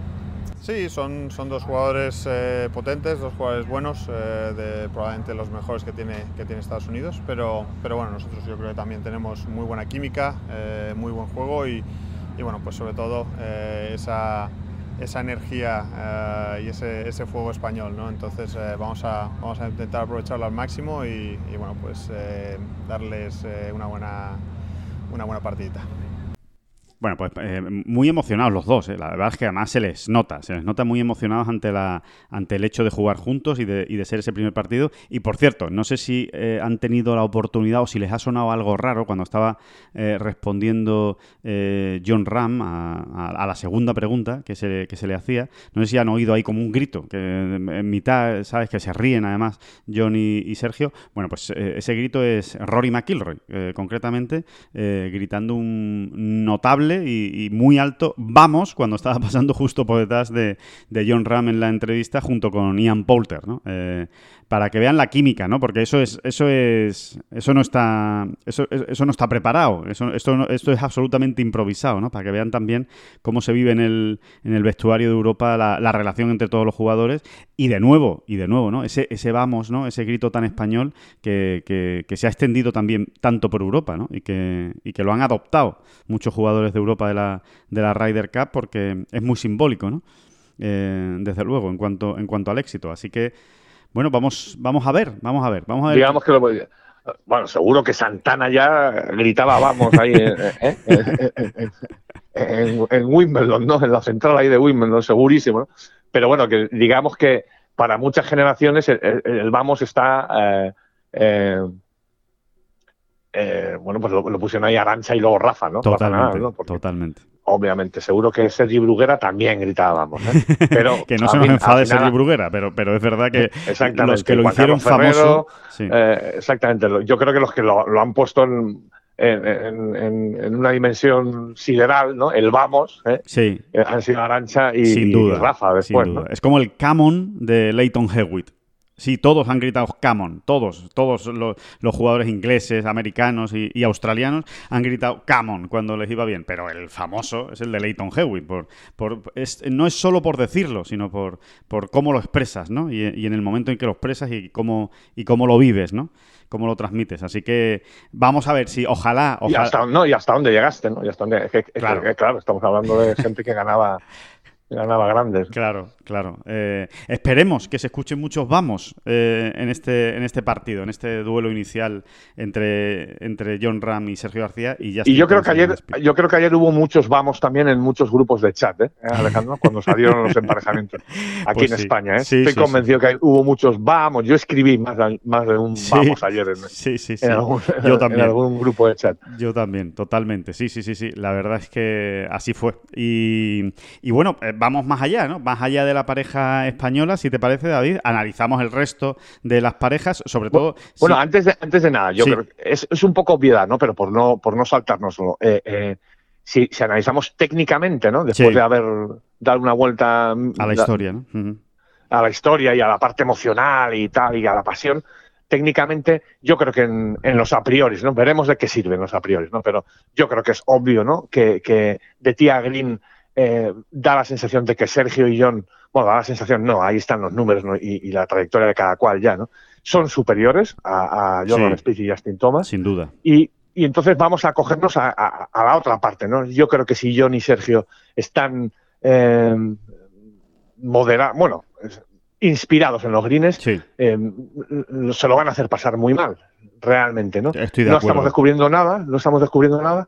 Sí, son, son dos jugadores eh, potentes, dos jugadores buenos, eh, de probablemente los mejores que tiene, que tiene Estados Unidos, pero, pero bueno, nosotros yo creo que también tenemos muy buena química, eh, muy buen juego y, bueno, pues sobre todo esa, esa energía y ese, ese, fuego español, ¿no? Entonces vamos, a, vamos a intentar aprovecharlo al máximo y, y bueno, pues darles una, buena, una buena partidita. Bueno, pues eh, muy emocionados los dos. eh. La verdad es que además se les nota, se les nota muy emocionados ante la ante el hecho de jugar juntos y de, y de ser ese primer partido. Y por cierto, no sé si eh, han tenido la oportunidad o si les ha sonado algo raro cuando estaba eh, respondiendo eh, John Ram a, a- la segunda pregunta que se, que se le hacía. No sé si han oído ahí como un grito, que en mitad, ¿sabes? Que se ríen además John y, y Sergio. Bueno, pues ese grito es Rory McIlroy, concretamente, gritando un notable y, muy alto vamos cuando estaba *laughs* pasando justo por detrás de, de John Ram en la entrevista junto con Ian Poulter, ¿no? Eh, para que vean la química, ¿no? Porque eso es, eso es, eso no está, eso, eso no está preparado, eso, esto, esto es absolutamente improvisado, ¿no? Para que vean también cómo se vive en el, en el vestuario de Europa la, la relación entre todos los jugadores y de nuevo, y de nuevo, ¿no? Ese, ese vamos, ¿no? Ese grito tan español que, que- que se ha extendido también tanto por Europa, ¿no? Y que, y que lo han adoptado muchos jugadores de Europa de la, de la Ryder Cup porque es muy simbólico, ¿no? Eh, desde luego, en cuanto, en cuanto al éxito. Así que, bueno, vamos, vamos a ver, vamos a ver, vamos a ver. Digamos que lo, bueno, seguro que Santana ya gritaba vamos ahí eh, eh, en, Wimbledon, ¿no? En la central ahí de Wimbledon, segurísimo, ¿no? Pero bueno, que digamos que para muchas generaciones el, vamos está eh, eh, bueno, pues lo, lo pusieron ahí Arancha y luego Rafa, ¿no? Totalmente, ¿no? Totalmente. obviamente, seguro que Sergi Bruguera también gritaba vamos, ¿eh? *laughs* Pero que no se nos fin- enfade Sergio Bruguera, pero, pero es verdad que los que lo Juan hicieron Ferrero, famoso... sí. Eh, exactamente. Yo creo que los que lo, lo han puesto en, en- en- en- en una dimensión sideral, ¿no? El vamos, ¿eh? Sí, han sido Arancha y, sin duda. y Rafa después, sin ¿no? duda. Es como el Camon de Leighton Hewitt. Sí, todos han gritado Camon, todos, todos los, los jugadores ingleses, americanos y, y australianos han gritado Camon cuando les iba bien, pero el famoso es el de Leighton Hewitt. Por, por, es- no es solo por decirlo, sino por, por cómo lo expresas, ¿no? Y, y en el momento en que lo expresas y cómo, y cómo lo vives, ¿no? Cómo lo transmites. Así que vamos a ver si, ojalá, Y ojalá hasta, no, y hasta dónde llegaste, ¿no? Y hasta dónde, es que- es que- Claro. que, claro, estamos hablando de gente que ganaba, *laughs* ganaba grandes. Claro, claro. Eh, esperemos que se escuchen muchos vamos eh, en, este, en este partido, en este duelo inicial entre, entre John Ram y Sergio García. Y, ya Y yo creo que ayer, yo creo que ayer hubo muchos vamos también en muchos grupos de chat, ¿eh, Alejandro? Cuando salieron los *laughs* emparejamientos aquí Pues en sí. España, ¿eh? Sí, Estoy sí, convencido que hubo muchos vamos. Yo escribí más, de- más de un Sí. vamos ayer en, algún, Yo en también. algún grupo de chat. Yo también, totalmente. Sí, sí, sí, sí. La verdad es que así fue. Y, y bueno, eh, vamos más allá, ¿no? Más allá de la pareja española, si te parece, David, analizamos el resto de las parejas, sobre todo. Bueno, si- antes, de, antes de nada, yo Sí. creo que es, es un poco obviedad, ¿no? Pero por no, por no saltárnoslo. Eh, eh, si, si analizamos técnicamente, ¿no? Después Sí. de haber dado una vuelta mm, a la da- historia, ¿no? A la historia y a la parte emocional y tal, y a la pasión, técnicamente yo creo que en, en los a priori, ¿no? Veremos de qué sirven los a priori, ¿no? Pero yo creo que es obvio, ¿no? Que, que de tía Green eh, da la sensación de que Sergio y John, bueno, da la sensación, no, ahí están los números ¿no? y, y la trayectoria de cada cual ya, ¿no? Son superiores a, a Jordan Sí. Spieth y Justin Thomas. Sin duda. Y, y entonces vamos a cogernos a, a- a la otra parte, ¿no? Yo creo que si John y Sergio están eh, modera- bueno, inspirados en los greens, Sí. eh, se lo van a hacer pasar muy mal, realmente, ¿no? Estoy de no acuerdo. estamos descubriendo nada, no estamos descubriendo nada,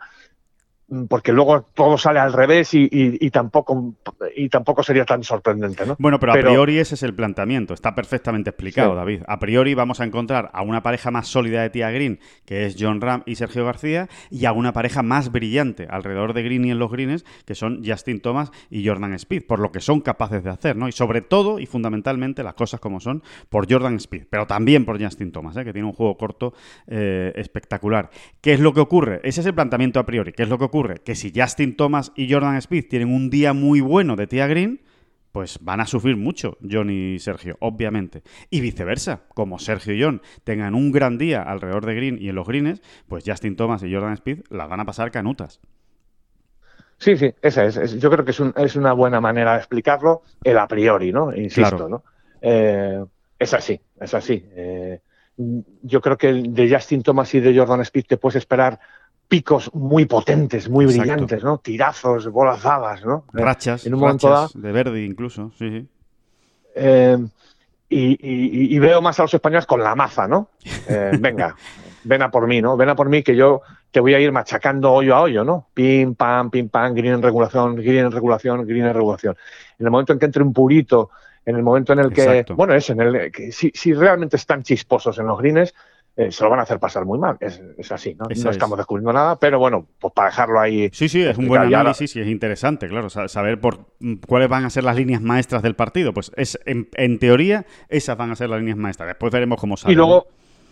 porque luego todo sale al revés y, y- y tampoco y tampoco sería tan sorprendente, ¿no? Bueno, pero a priori ese es el planteamiento. Está perfectamente explicado, Sí. David. A priori vamos a encontrar a una pareja más sólida de tía Green, que es John Ram y Sergio García, y a una pareja más brillante alrededor de Green y en los greens, que son Justin Thomas y Jordan Speed, por lo que son capaces de hacer, ¿no? Y sobre todo y fundamentalmente las cosas como son por Jordan Speed, pero también por Justin Thomas, ¿eh? que tiene un juego corto eh, espectacular. ¿Qué es lo que ocurre? Ese es el planteamiento a priori. ¿Qué es lo que ocurre? Que si Justin Thomas y Jordan Speed tienen un día muy bueno de tía Green, pues van a sufrir mucho John y Sergio, obviamente. Y viceversa, como Sergio y John tengan un gran día alrededor de Green y en los greens, pues Justin Thomas y Jordan Speed las van a pasar canutas. Sí, sí, esa es. es- yo creo que es, un- es una buena manera de explicarlo, el a priori, ¿no? Insisto, Claro. ¿no? Eh, es así, es así. Eh, yo creo que de Justin Thomas y de Jordan Speed te puedes esperar picos muy potentes, muy Exacto. brillantes, ¿no? Tirazos, bolas dadas, ¿no? Eh, Rachas, en un momento rachas de Verdi incluso, sí, sí. Eh, y, y- y veo más a los españoles con la maza, ¿no? Eh, *laughs* venga, ven a por mí, ¿no? Ven a por mí que yo te voy a ir machacando hoyo a hoyo, ¿no? Pim, pam, pim, pam, green en regulación, green en regulación, green en regulación. En el momento en que entre un purito, en el momento en el que, Exacto. bueno, eso, en el que si, si realmente están chisposos en los greens, eh, se lo van a hacer pasar muy mal. Es, es así, ¿no? No es. estamos descubriendo nada, pero bueno, pues para dejarlo ahí. Sí, sí, es un buen análisis y es interesante, claro, sa- saber por mm, cuáles van a ser las líneas maestras del partido. Pues es en, en teoría esas van a ser las líneas maestras. Después veremos cómo sale. Y luego,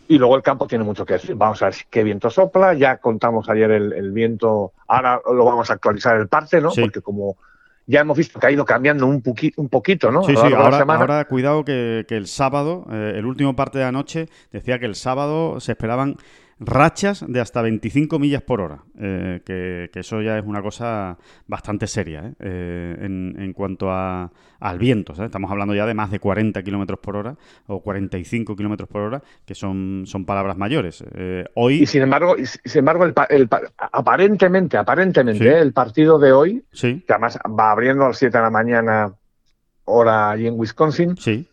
y luego el campo tiene mucho que decir. Vamos a ver qué viento sopla. Ya contamos ayer el, el viento. Ahora lo vamos a actualizar el parte, ¿no? Sí. Porque como ya hemos visto que ha ido cambiando un, un poquito, ¿no? Sí, sí, la ahora, ahora cuidado que, que el sábado, eh, el último parte de anoche, decía que el sábado se esperaban rachas de hasta 25 millas por hora, eh, que, que eso ya es una cosa bastante seria ¿eh? Eh, en, en cuanto a, al viento. ¿sabes? Estamos hablando ya de más de 40 kilómetros por hora o 45 kilómetros por hora, que son, son palabras mayores. Eh, hoy, Y sin embargo, y sin embargo el, el pa- aparentemente, aparentemente, Sí. ¿eh? el partido de hoy, sí, que además va abriendo a las 7 de la mañana, hora allí en Wisconsin, sí,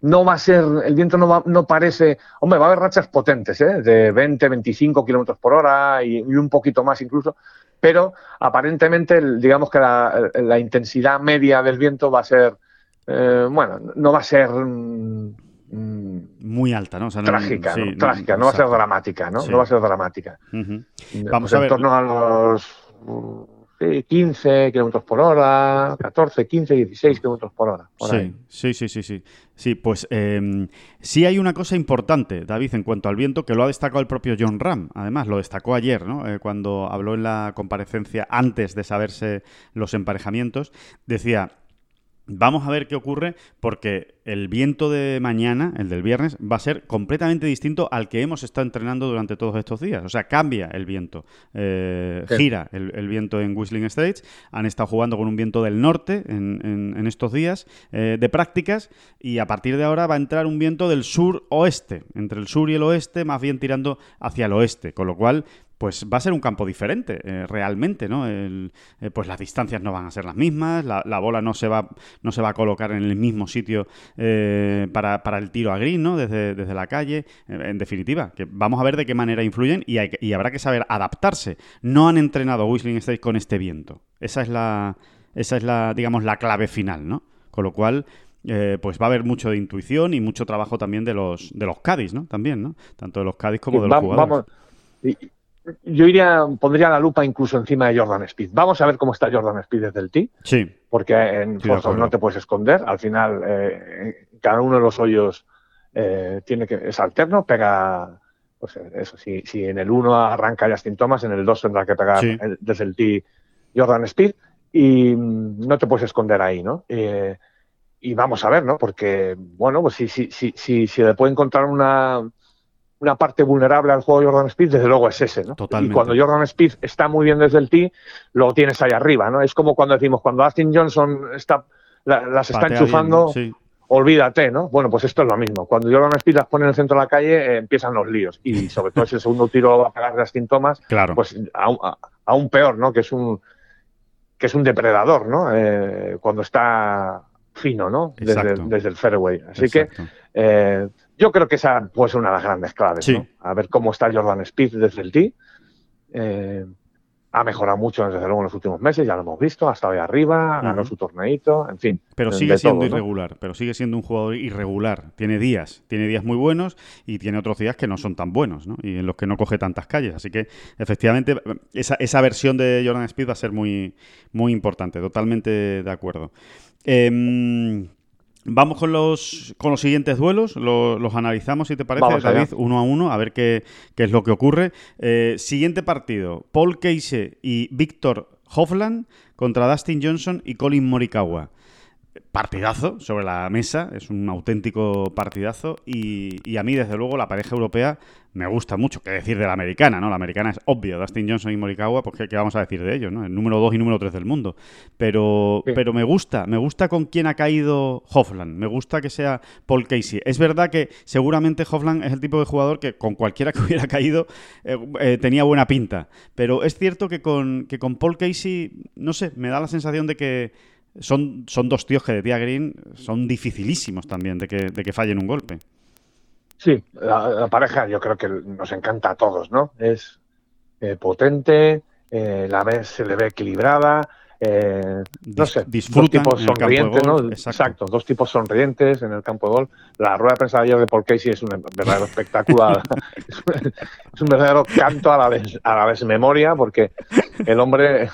no va a ser, el viento no, va, no parece, hombre, va a haber rachas potentes, ¿eh? de 20, 25 kilómetros por hora y, y un poquito más incluso, pero aparentemente, el- digamos que la, la intensidad media del viento va a ser, eh, bueno, no va a ser mm, mm, muy alta, ¿no? O sea, no- trágica, sí, ¿no? trágica, no va a ser dramática, ¿no? Sí. No va a ser dramática. Pues Vamos a en ver. torno a los 15 kilómetros por hora, 14, 15, 16 kilómetros por hora. por ahí. Sí, sí, sí, sí, sí. Sí, pues eh, sí hay una cosa importante, David, en cuanto al viento, que lo ha destacado el propio John Ram. Además, lo destacó ayer, ¿no? Eh, cuando habló en la comparecencia antes de saberse los emparejamientos. Decía, vamos a ver qué ocurre porque el viento de mañana, el del viernes, va a ser completamente distinto al que hemos estado entrenando durante todos estos días. O sea, cambia el viento, eh, gira el, el viento en Whistling Straits. Han estado jugando con un viento del norte en, en- en estos días eh, de prácticas y a partir de ahora va a entrar un viento del sur-oeste, entre el sur y el oeste, más bien tirando hacia el oeste, con lo cual pues va a ser un campo diferente, eh, realmente, ¿no? El- eh, pues las distancias no van a ser las mismas, la, la bola no se va, no se va a colocar en el mismo sitio eh, para, para el tiro a green, ¿no? Desde, desde la calle. Eh, en definitiva, que vamos a ver de qué manera influyen y, hay y habrá que saber adaptarse. No han entrenado Whistling Straits con este viento. Esa es la, esa es la, digamos, la clave final, ¿no? Con lo cual, eh, pues va a haber mucho de intuición y mucho trabajo también de los, de los Cádiz, ¿no? También, ¿no? Tanto de los Cádiz como de los Va- jugadores. vamos, y- yo iría, pondría la lupa incluso encima de Jordan Speed. Vamos a ver cómo está Jordan Speed desde el tee, Sí, porque en acuerdo. no te puedes esconder. Al final, eh, cada uno de los hoyos eh, tiene que es alterno, pega. Pues eso, si, si en el 1 arranca Justin Thomas, en el 2 tendrá que pegar Sí. el- desde el tee Jordan Speed y mm, no te puedes esconder ahí, ¿no? Eh, y vamos a ver, ¿no? Porque, bueno, pues si, si, si, si, si le puede encontrar una, una parte vulnerable al juego de Jordan Speed, desde luego es ese, ¿no? Totalmente. Y cuando Jordan Speed está muy bien desde el tee, lo tienes ahí arriba, ¿no? Es como cuando decimos, cuando Austin Johnson está, la- las está patea bien, enchufando, sí. olvídate, ¿no? Bueno, pues esto es lo mismo. Cuando Jordan Speed las pone en el centro de la calle, eh, empiezan los líos. Y *laughs* sobre todo si el segundo tiro lo va a pegar Justin Thomas, Claro. pues aún, aún peor, ¿no? Que es un que es un depredador, ¿no? Eh, cuando está fino, ¿no? Desde, desde el fairway. Así Exacto. que eh, yo creo que esa puede ser una de las grandes claves, Sí. ¿no? A ver cómo está Jordan Speed desde el tee. Eh, ha mejorado mucho desde luego en los últimos meses, ya lo hemos visto, ha estado ahí arriba, ganó Ujú. su torneito, en fin. Pero sigue siendo todo, ¿no? irregular, pero sigue siendo un jugador irregular. Tiene días, tiene días muy buenos y tiene otros días que no son tan buenos, ¿no? Y en los que no coge tantas calles. Así que, efectivamente, esa, esa versión de Jordan Speed va a ser muy, muy importante. Totalmente de acuerdo. Em, Vamos con los, con los siguientes duelos, lo- los analizamos si te parece, Vamos allá. David, uno a uno, a ver qué, qué es lo que ocurre. Eh, siguiente partido, Paul Casey y Víctor Hovland contra Dustin Johnson y Colin Morikawa. Partidazo sobre la mesa, es un auténtico partidazo y, y a mí desde luego la pareja europea me gusta mucho, qué decir de la americana, ¿no? La americana es obvio, Dustin Johnson y Morikawa, pues qué, qué vamos a decir de ellos, ¿no? El número 2 y número 3 del mundo. Pero, Sí. pero me gusta, me gusta con quién ha caído Hovland, me gusta que sea Paul Casey. Es verdad que seguramente Hovland es el tipo de jugador que con cualquiera que hubiera caído eh, eh, tenía buena pinta, pero es cierto que con, que con Paul Casey, no sé, me da la sensación de que son, son dos tíos que de tía Green son dificilísimos también de que, de que fallen un golpe. Sí, la, la pareja yo creo que nos encanta a todos, ¿no? Es eh, potente, eh, la vez se le ve equilibrada, eh, no sé, dos tipos sonrientes, ¿no? Exacto. dos tipos sonrientes en el campo de gol. La rueda de prensa de ayer de Paul Casey es un verdadero espectáculo, *laughs* es un verdadero canto a la, a la desmemoria, porque el hombre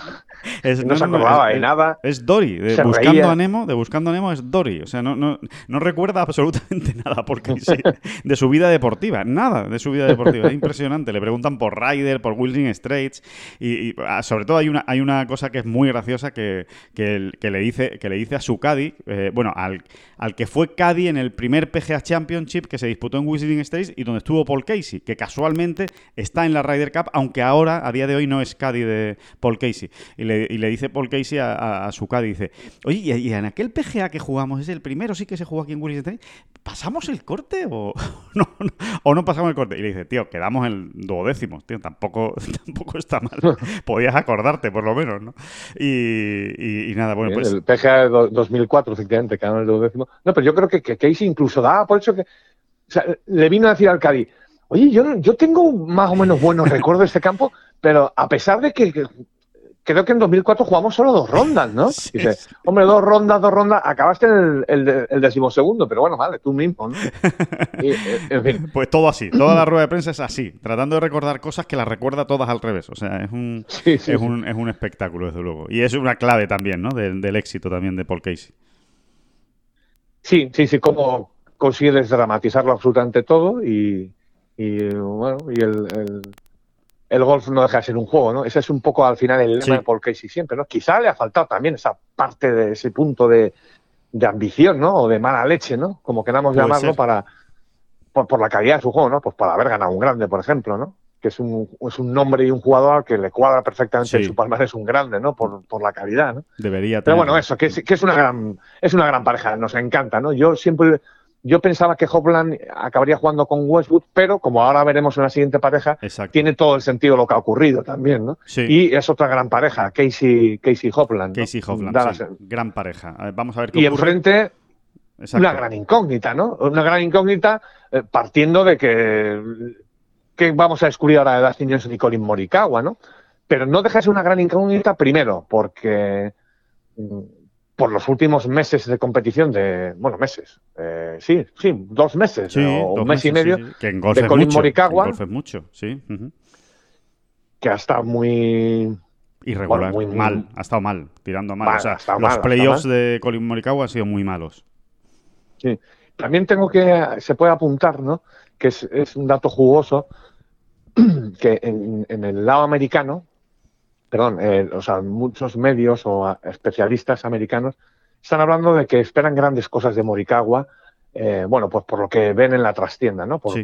*laughs* no, se acordaba de nada. Es Dory, de Buscando a Nemo, de Buscando a Nemo es Dory. O sea, no, no, no recuerda absolutamente *laughs* nada porque *laughs* de su vida deportiva. Nada de su vida deportiva. Es impresionante. Le preguntan por Ryder, por Wilson Straits. Y, ah, sobre todo hay una, hay una cosa que es muy graciosa que, que, le, dice, que le dice a su Caddy, eh, bueno, al, al que fue Caddy en el primer PGA Championship que se disputó en Whistling Straits y donde estuvo Paul Casey, que casualmente está en la Ryder Cup, aunque ahora, a día de hoy, no es Caddy de Paul Casey. Y le y le dice Paul Casey a, su Cádiz, dice, oye, ¿y, en aquel PGA que jugamos, es el primero sí que se jugó aquí en Willis ¿pasamos el corte o *laughs* no, o no pasamos el corte? Y le dice, tío, quedamos en duodécimo, tío, tampoco, *laughs* tampoco está mal. *laughs* Podías acordarte, por lo menos, ¿no? Y, nada, bueno, pues... El PGA de 2004, efectivamente, quedamos en el duodécimo. No, pero yo creo que, que Casey incluso da, por eso que... O sea, le vino a decir al Cádiz, oye, yo, yo tengo más o menos buenos recuerdos de este campo, pero a pesar de que creo que en 2004 jugamos solo dos rondas, ¿no? Dice, hombre, dos rondas, dos rondas, acabaste en el, el, decimosegundo, pero bueno, vale, tú mismo, ¿no? Eh, *laughs* pues todo así, toda la rueda de prensa es así, tratando de recordar cosas que las recuerda todas al revés, o sea, es un, *laughs* es, un es un espectáculo, desde luego. Y es una clave también, ¿no? Del, éxito también de Paul Casey. Sí, sí, sí, cómo consigue desdramatizarlo absolutamente todo y, y bueno, y el el golf no deja de ser un juego, ¿no? Ese es un poco al final el lema de Paul Casey siempre, ¿no? Quizá le ha faltado también esa parte de ese punto de, ambición, ¿no? O de mala leche, ¿no? Como queramos llamarlo para por, la calidad de su juego, ¿no? Pues para haber ganado un grande, por ejemplo, ¿no? Que es un, es un nombre y un jugador que le cuadra perfectamente en su palmarés un grande, ¿no? Por, por la calidad, ¿no? Debería Pero bueno, eso, que es, que es una gran es una gran pareja, nos encanta, ¿no? Yo siempre yo pensaba que Hopland acabaría jugando con Westwood, pero como ahora veremos en la siguiente pareja, tiene todo el sentido lo que ha ocurrido también, ¿no? Sí. Y es otra gran pareja, Casey, Casey Hopland. Casey Hopland, sí. gran pareja. vamos a ver qué Y enfrente, una gran incógnita, ¿no? Una gran incógnita eh, partiendo de que, que vamos a descubrir ahora de Dustin Johnson y Colin Morikawa, ¿no? Pero no deja de ser una gran incógnita primero, porque mm, por los últimos meses de competición de, bueno, meses, eh, sí, sí, dos meses o un mes y medio que en de Colin mucho, Morikawa. Que mucho, sí. Que ha estado muy... Irregular, muy, mal, ha estado mal, tirando mal. o sea, los playoffs de Colin Morikawa han sido muy malos. Sí. También tengo que, se puede apuntar, ¿no? Que es, es un dato jugoso, *clears throat* que en, en el lado americano, perdón, eh, o sea, muchos medios o especialistas americanos están hablando de que esperan grandes cosas de Morikawa, eh, bueno, pues por lo que ven en la trastienda, ¿no? Por,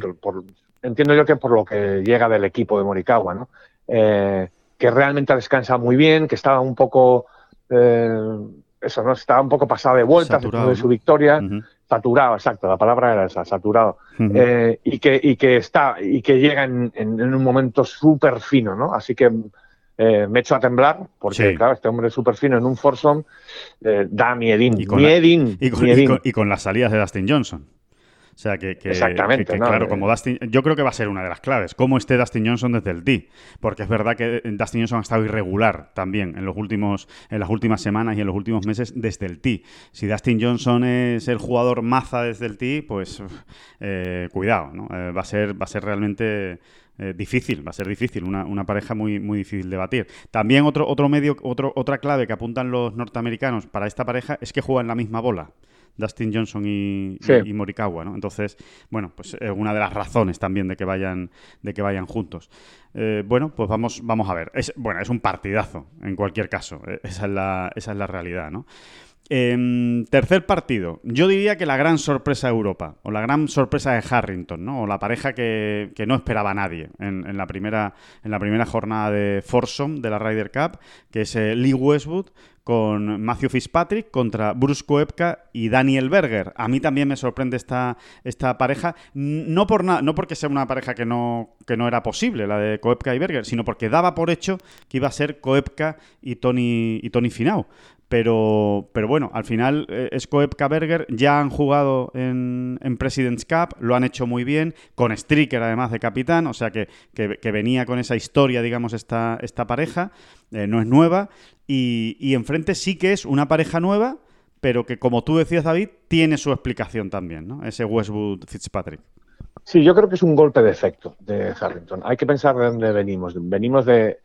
entiendo yo que por lo que llega del equipo de Morikawa, ¿no? Eh, que realmente descansa muy bien, que estaba un poco, eso, ¿no? Estaba un poco pasado de vuelta después de su victoria, saturado, exacto, la palabra era esa, saturado, y, que, y que está, y que llega en, en un momento súper fino, ¿no? Así que eh, me echo a temblar, porque claro, este hombre súper fino en un foursome eh, da miedín. Y con, y, con, las salidas de Dustin Johnson. O sea que, Exactamente, claro, como Dustin, yo creo que va a ser una de las claves, cómo esté Dustin Johnson desde el D, porque es verdad que Dustin Johnson ha estado irregular también en los últimos, en las últimas semanas y en los últimos meses desde el T. Si Dustin Johnson es el jugador maza desde el T, pues eh, cuidado, ¿no? va a ser, va a ser realmente eh, difícil, va a ser difícil, una, una, pareja muy, muy difícil de batir. También otro, otro medio, otro, otra clave que apuntan los norteamericanos para esta pareja es que juegan la misma bola. Dustin Johnson y, Morikawa, ¿no? Entonces, bueno, pues es una de las razones también de que vayan, de que vayan juntos. Eh, bueno, pues vamos, vamos a ver. Es, bueno, es un partidazo, en cualquier caso. E, esa es la, esa es la realidad, ¿no? Em, tercer partido. Yo diría que la gran sorpresa de Europa, o la gran sorpresa de Harrington, ¿no? O la pareja que, no esperaba nadie en, la primera, en la primera jornada de Foursome de la Ryder Cup, que es eh, Lee Westwood con Matthew Fitzpatrick contra Bruce Koepka y Daniel Berger. A mí también me sorprende esta, esta pareja, no, por no porque sea una pareja que no, que no era posible, la de Koepka y Berger, sino porque daba por hecho que iba a ser Koepka y Tony, y Tony Finau pero, pero bueno, al final eh, Skoepka Berger ya han jugado en, en, President's Cup, lo han hecho muy bien, con Stricker además de capitán, o sea que, que, venía con esa historia, digamos, esta, esta pareja, eh, no es nueva, y, y enfrente sí que es una pareja nueva, pero que como tú decías, David, tiene su explicación también, ¿no? Ese Westwood Fitzpatrick. Sí, yo creo que es un golpe de efecto de Harrington. Hay que pensar de dónde venimos. Venimos de,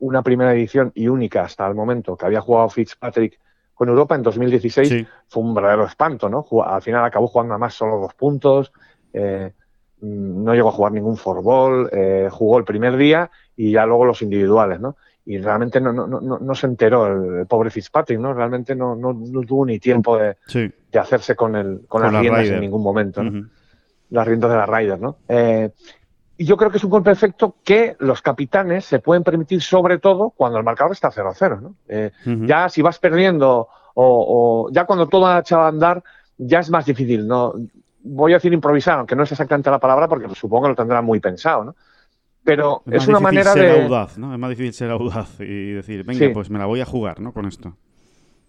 una primera edición y única hasta el momento que había jugado Fitzpatrick con Europa en 2016. Fue un verdadero espanto, ¿no? Al final acabó jugando a más solo dos puntos. Eh, no llegó a jugar ningún forball. Eh, jugó el primer día y ya luego los individuales, ¿no? Y realmente no, no, no, no se enteró el, pobre Fitzpatrick, ¿no? Realmente no, no, tuvo ni tiempo de, de hacerse con, el, con, las riendas en ningún momento. ¿no? las riendas de la Ryder, ¿no? Eh, y yo creo que es un golpe efecto que los capitanes se pueden permitir, sobre todo cuando el marcador está 0-0, ¿no? Eh, ya si vas perdiendo o, ya cuando todo ha echado a andar, ya es más difícil, ¿no? Voy a decir improvisar, aunque no es exactamente la palabra, porque supongo que lo tendrán muy pensado, ¿no? Pero es, una manera ser de... audaz, ¿no? Es más difícil ser audaz y decir, venga, pues me la voy a jugar, ¿no? Con esto.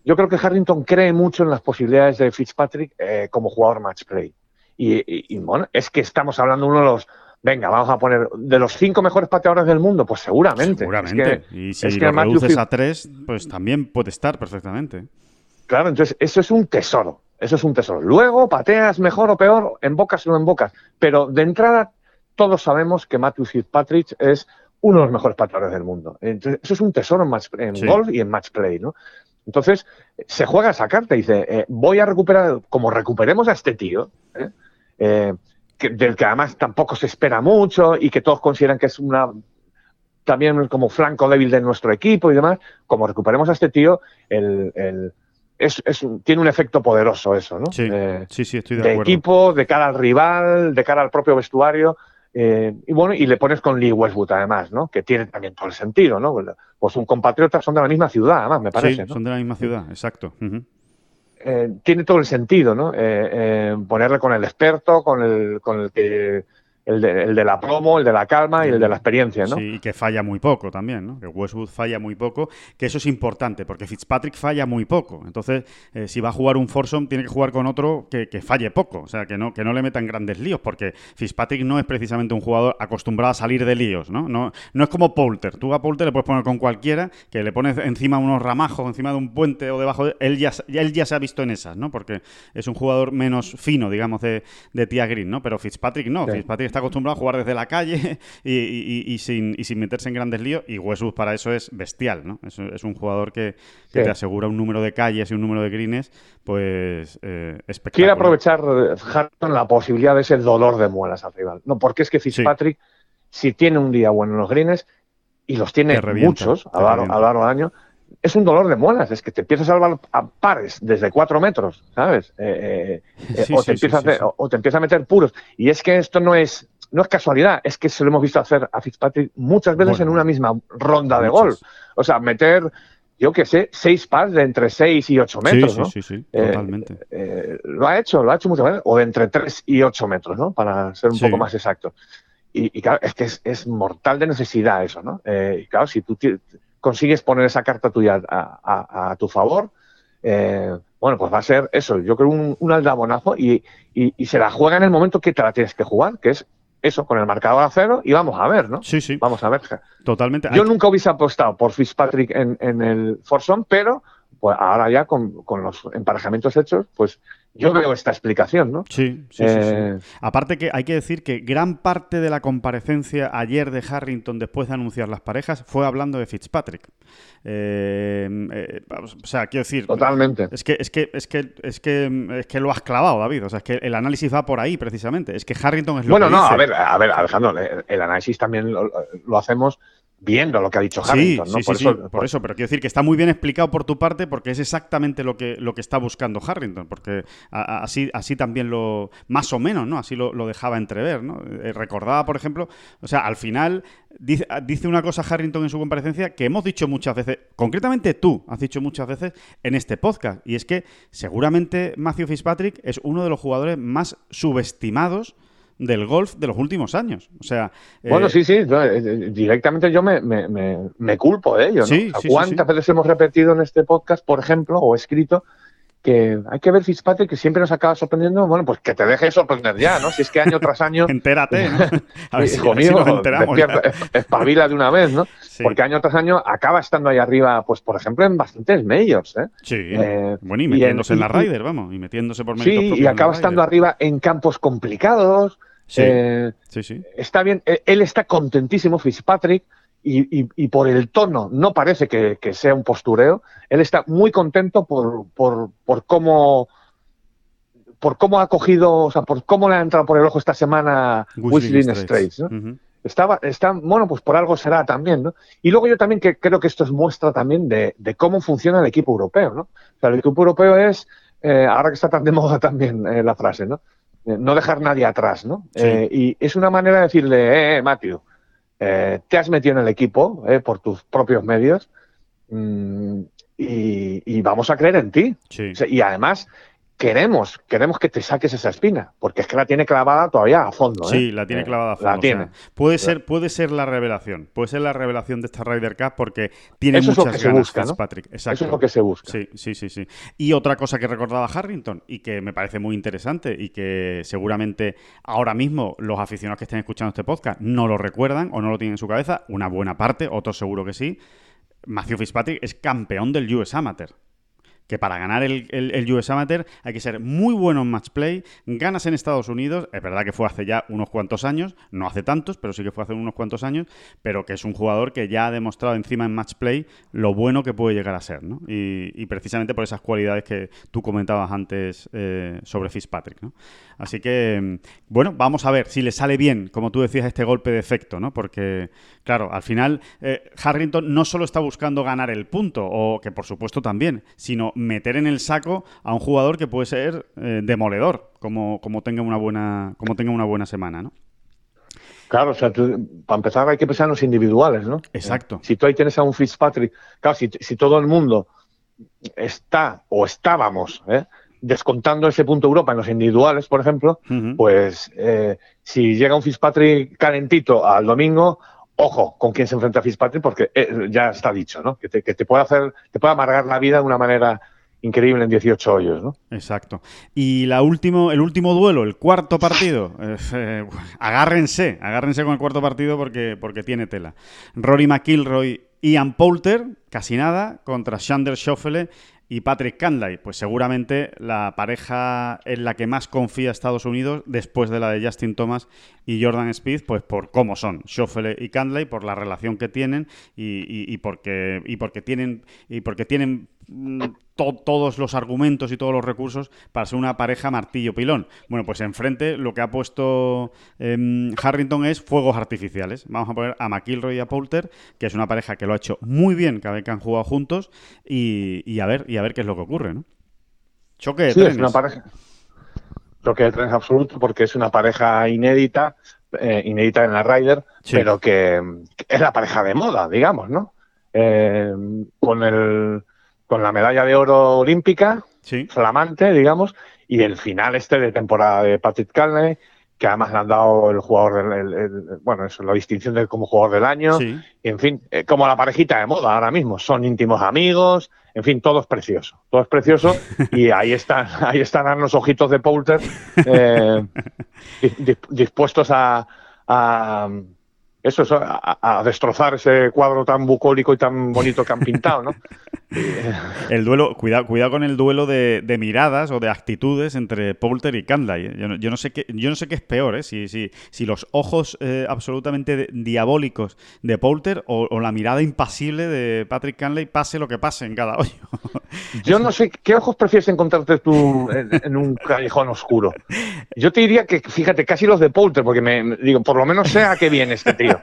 Yo creo que Harrington cree mucho en las posibilidades de Fitzpatrick eh, como jugador match play. Y, bueno, es que estamos hablando de uno de los. Venga, vamos a poner. De los cinco mejores pateadores del mundo, pues seguramente. Seguramente. y si lo reduces a tres, pues también puede estar perfectamente. Claro, entonces eso es un tesoro. Eso es un tesoro. Luego pateas mejor o peor, en bocas o no en bocas. Pero de entrada, todos sabemos que Matthew Fitzpatrick es uno de los mejores pateadores del mundo. Entonces, eso es un tesoro en, match, en golf y en match play, ¿no? Entonces, se juega esa carta y dice, eh, voy a recuperar, como recuperemos a este tío, ¿eh? Eh, del que además tampoco se espera mucho y que todos consideran que es una también como flanco débil de nuestro equipo y demás, como recuperemos a este tío, el, es, tiene un efecto poderoso eso, ¿no? Sí, eh, sí, sí, estoy de, de equipo, de cara al rival, de cara al propio vestuario. Eh, y bueno, y le pones con Lee Westwood además, ¿no? Que tiene también todo el sentido, ¿no? Pues un compatriota son de la misma ciudad, además, me parece. Sí, son de la misma ciudad, exacto. Eh, tiene todo el sentido, ¿no? Eh, eh, ponerle con el experto, con el, con el que el de, la promo, el de la calma y el de la experiencia, ¿no? Sí, y que falla muy poco también, ¿no? Que Westwood falla muy poco, que eso es importante, porque Fitzpatrick falla muy poco. Entonces, eh, si va a jugar un foursome, tiene que jugar con otro que, falle poco, o sea, que no, que no le metan grandes líos, porque Fitzpatrick no es precisamente un jugador acostumbrado a salir de líos, ¿no? No, no es como Poulter. Tú a Poulter le puedes poner con cualquiera, que le pones encima unos ramajos, encima de un puente o debajo de... Él ya, él ya se ha visto en esas, ¿no? Porque es un jugador menos fino, digamos, de, de Tia Green, ¿no? Pero Fitzpatrick no. Fitzpatrick está acostumbrado a jugar desde la calle *laughs* y, sin, meterse en grandes líos. Y Westwood para eso es bestial, ¿no? Es, un jugador que, te asegura un número de calles y un número de greens, pues eh, espectacular. Quiere aprovechar Harton la posibilidad de ese dolor de muelas al rival. No, porque es que Fitzpatrick, si tiene un día bueno en los greens, y los tiene muchos a lo largo del año, es un dolor de muelas, es que te empiezas a salvar a pares desde cuatro metros, ¿sabes? Eh, eh, o, te empieza a o, te empieza a meter puros. Y es que esto no es, no es casualidad, es que se lo hemos visto hacer a Fitzpatrick muchas veces en una misma ronda de golf. O sea, meter, yo qué sé, seis pares de entre seis y ocho metros, sí, ¿no? Sí, sí, eh, totalmente. lo ha hecho, lo ha hecho muchas veces, o de entre tres y ocho metros, ¿no? Para ser un poco más exacto. Y, claro, es que es, mortal de necesidad eso, ¿no? y claro, si tú consigues poner esa carta tuya a, tu favor, eh, bueno, pues va a ser eso, yo creo un, un aldabonazo y, y, se la juega en el momento que te la tienes que jugar, que es eso, con el marcador a cero y vamos a ver, ¿no? Sí, sí. Vamos a ver. Totalmente. Yo nunca hubiese apostado por Fitzpatrick en, en el Forson, pero pues ahora ya con, con los emparejamientos hechos, pues yo veo esta explicación, ¿no? Sí, sí, sí, eh, Aparte que hay que decir que gran parte de la comparecencia ayer de Harrington después de anunciar las parejas fue hablando de Fitzpatrick. Eh, eh, o sea, quiero decir... Totalmente. Es que, es, que, es, que, es, que, es que lo has clavado, David. O sea, es que el análisis va por ahí, precisamente. Es que Harrington es lo bueno, que Bueno, no, a ver, a ver, Alejandro, el análisis también lo hacemos viendo lo que ha dicho Harrington, sí, Sí, por, eso, por, eso, pero quiero decir que está muy bien explicado por tu parte porque es exactamente lo que, lo que está buscando Harrington, porque así, así también lo, más o menos, ¿no? Así lo, dejaba entrever, ¿no? Eh, recordaba, por ejemplo, o sea, al final dice, dice una cosa Harrington en su comparecencia que hemos dicho muchas veces, concretamente tú has dicho muchas veces en este podcast, y es que seguramente Matthew Fitzpatrick es uno de los jugadores más subestimados del golf de los últimos años. O sea. Bueno, sí, sí. directamente yo me, me, culpo de ello. ¿no? ¿Cuántas veces hemos repetido en este podcast, por ejemplo, o escrito, que hay que ver Fitzpatrick, que siempre nos acaba sorprendiendo, bueno, pues que te deje sorprender ya, ¿no? Si es que año tras año... *laughs* Entérate, ¿no? *laughs* A ver si, Hijo mío, espabila de una vez, ¿no? Porque año tras año acaba estando ahí arriba, pues por ejemplo, en bastantes medios, ¿eh? Sí, eh, bueno, y metiéndose en, la Ryder, vamos, y metiéndose por Sí, y acaba estando arriba en campos complicados. Sí, eh, sí, sí. Está bien, eh, él está contentísimo, Fitzpatrick, y, por el tono no parece que, sea un postureo. Él está muy contento por, cómo por cómo ha cogido, o sea, por cómo le ha entrado por el ojo esta semana Whistling Straits. Estaba, está, bueno, pues por algo será también, ¿no? Y luego yo también que creo que esto es muestra también de, cómo funciona el equipo europeo, ¿no? O sea, el equipo europeo es, eh, ahora que está tan de *laughs* moda también eh, la frase, ¿no? Eh, no dejar nadie atrás, ¿no? y es una manera de decirle, eh, Matthew, te has metido en el equipo por tus propios medios mm, y, vamos a creer en ti. y además, queremos, queremos que te saques esa espina, porque es que la tiene clavada todavía a fondo. Sí, ¿eh? la tiene clavada a fondo. La tiene. puede ser, puede ser la revelación, puede ser la revelación de esta Ryder Cup porque tiene muchas ganas, se busca, Patrick. Eso es lo que se busca. Sí, sí, sí, sí. Y otra cosa que recordaba Harrington y que me parece muy interesante y que seguramente ahora mismo los aficionados que estén escuchando este podcast no lo recuerdan o no lo tienen en su cabeza, una buena parte, otros seguro que sí. Matthew Fitzpatrick es campeón del US Amateur que para ganar el, el, US Amateur hay que ser muy bueno en match play. Ganas en Estados Unidos, es verdad que fue hace ya unos cuantos años, no hace tantos, pero sí que fue hace unos cuantos años, pero que es un jugador que ya ha demostrado encima en match play lo bueno que puede llegar a ser, ¿no? Y, precisamente por esas cualidades que tú comentabas antes eh, sobre Fitzpatrick, ¿no? Así que, bueno, vamos a ver si le sale bien, como tú decías, este golpe de efecto, ¿no? Porque, claro, al final eh, Harrington no solo está buscando ganar el punto, o que por supuesto también, sino meter en el saco a un jugador que puede ser eh, demoledor, como, como, tenga una buena, como tenga una buena semana, ¿no? Claro, o sea, para empezar hay que pensar en los individuales, ¿no? Exacto. si tú ahí tienes a un Fitzpatrick, claro, si, si todo el mundo está o estábamos ¿eh? descontando ese punto Europa en los individuales, por ejemplo, pues eh, si llega un Fitzpatrick calentito al domingo, ojo con quién se enfrenta Fitzpatrick, porque eh, ya está dicho, ¿no? Que te, que te, puede hacer, te puede amargar la vida de una manera increíble en 18 hoyos, ¿no? Exacto. Y la último, el último duelo, el cuarto partido, *laughs* eh, agárrense, agárrense con el cuarto partido porque, porque tiene tela. Rory McIlroy, Ian Poulter, casi nada, contra Shander Schoffele y Patrick Canlay, pues seguramente la pareja en la que más confía Estados Unidos después de la de Justin Thomas y Jordan Speed, pues por cómo son Schoffele y Canlay, por la relación que tienen y, porque, y porque tienen y porque tienen mm, todos los argumentos y todos los recursos para ser una pareja martillo-pilón. Bueno, pues enfrente lo que ha puesto em, Harrington es fuegos artificiales. Vamos a poner a McIlroy y a Poulter, que es una pareja que lo ha hecho muy bien cada vez que han jugado juntos, y, a ver y a ver qué es lo que ocurre, ¿no? Choque de sí, es una pareja. Choque de trenes absoluto porque es una pareja inédita, eh, inédita en la Ryder, pero que, es la pareja de moda, digamos, ¿no? Eh, con el con la medalla de oro olímpica, flamante, digamos, y el final este de temporada de Patrick Calney, que además le han dado el jugador, del, bueno, eso, la distinción de como jugador del año, y en fin, eh, como la parejita de moda ahora mismo, son íntimos amigos, en fin, todo es precioso, todo es precioso, y ahí están, *laughs* ahí están los ojitos de Poulter eh, *laughs* dispuestos a eso, es a, destrozar ese cuadro tan bucólico y tan bonito que han pintado, ¿no? *laughs* el duelo, cuidado, cuidado con el duelo de, miradas o de actitudes entre Poulter y Canlay. ¿eh? Yo, no, sé qué, yo no sé qué es peor, ¿eh? si, si, los ojos eh, absolutamente diabólicos de Poulter o, la mirada impasible de Patrick Canlay, pase lo que pase en cada *laughs* hoyo. yo no sé qué ojos prefieres encontrarte tú en, un callejón oscuro. Yo te diría que, fíjate, casi los de Poulter, porque me digo, por lo menos sé a qué viene este tío.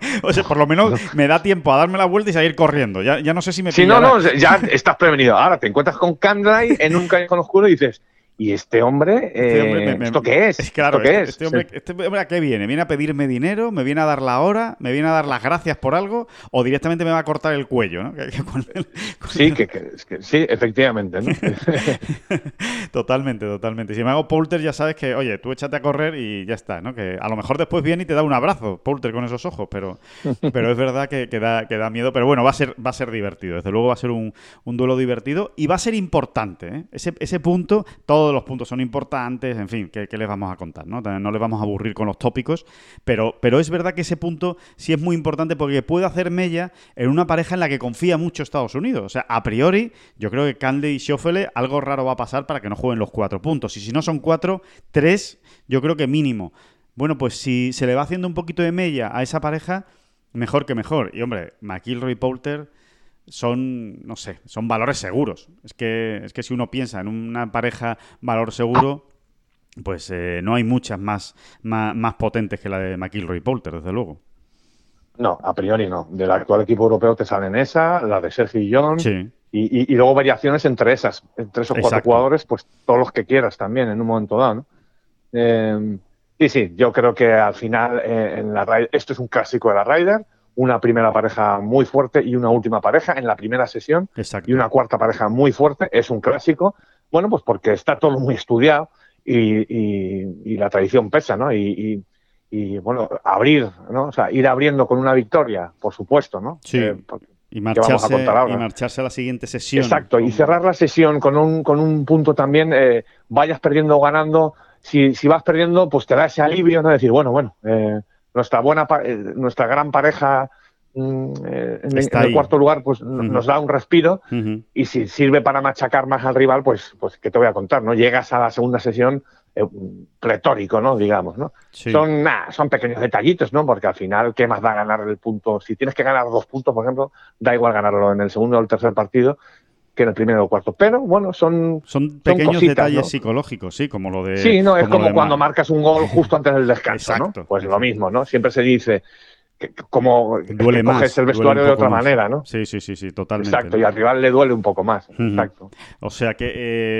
*laughs* o sea, por lo menos me da tiempo a darme la vuelta y seguir corriendo. Ya, no sé si me Si no, no, ya estás prevenido. Ahora te encuentras con Candlelight en un callejón oscuro y dices, y este hombre, Este hombre eh, me- me- ¿esto qué es? Claro, ¿Esto qué este, es? este hombre, este hombre a qué viene? ¿Viene a pedirme dinero? ¿Me viene a dar la hora? ¿Me viene a dar las gracias por algo? ¿O directamente me va a cortar el cuello? ¿no? *laughs* Sí, que, que- es que- sí, efectivamente, ¿no? *laughs* Totalmente, totalmente. Si me hago Poulter, ya sabes que, oye, tú échate a correr y ya está, ¿no? Que a lo mejor después viene y te da un abrazo, Poulter, con esos ojos, pero, *laughs* pero es verdad que, que da, que da miedo. Pero bueno, va a ser, va a ser divertido. Desde luego va a ser un, un duelo divertido y va a ser importante, ¿eh? Ese, ese punto, los puntos son importantes, en fin, ¿qué, les vamos a contar, ¿no? No les vamos a aburrir con los tópicos, pero, pero es verdad que ese punto sí es muy importante porque puede hacer mella en una pareja en la que confía mucho Estados Unidos. O sea, a priori, yo creo que Candy y Schoffele algo raro va a pasar para que no jueguen los cuatro puntos. Y si no son cuatro, tres, yo creo que mínimo. Bueno, pues si se le va haciendo un poquito de mella a esa pareja, mejor que mejor. Y hombre, McIlroy Poulter son, no sé, son valores seguros. Es que, es que si uno piensa en una pareja valor seguro, pues eh, no hay muchas más, más, más potentes que la de McIlroy y Poulter, desde luego. No, a priori no. Del actual equipo europeo te salen esa, la de Sergio y John, Sí. y, y- y luego variaciones entre esas, entre esos cuatro Exacto. jugadores, pues todos los que quieras también en un momento dado, ¿no? Eh, y sí, yo creo que al final eh, en la esto es un clásico de la Ryder, una primera pareja muy fuerte y una última pareja en la primera sesión Exacto. y una cuarta pareja muy fuerte, es un clásico, bueno, pues porque está todo muy estudiado y, y- y la tradición pesa, ¿no? Y, y- y, bueno, abrir, ¿no? O sea, ir abriendo con una victoria, por supuesto, ¿no? Sí. Eh, porque- Y marcharse, ahora? y marcharse a la siguiente sesión. Exacto, y cerrar la sesión con un, con un punto también, eh, vayas perdiendo o ganando, si, si vas perdiendo, pues te da ese alivio, ¿no? Decir, bueno, bueno, eh, nuestra buena, eh, nuestra gran pareja mm, eh, en, el cuarto lugar, pues nos da un respiro y si sirve para machacar más al rival, pues, pues ¿qué te voy a contar? ¿no? Llegas a la segunda sesión eh, pletórico, ¿no? Digamos, ¿no? Sí. Son, nah, son pequeños detallitos, ¿no? Porque al final, ¿qué más da ganar el punto? Si tienes que ganar dos puntos, por ejemplo, da igual ganarlo en el segundo o el tercer partido que en el primero o cuarto. Pero, bueno, son... Son pequeños cositas, detalles ¿no? psicológicos, sí, como lo de. Sí, no, es como cuando Ma- marcas un gol justo antes del descanso, *laughs* Exacto, ¿no? Pues lo mismo, ¿no? Siempre se dice que como Duele que más. coges el vestuario de otra más. manera, ¿no? Sí, sí, sí, sí, totalmente. Exacto, ¿no? y al rival le duele un poco más. Exacto. O sea que,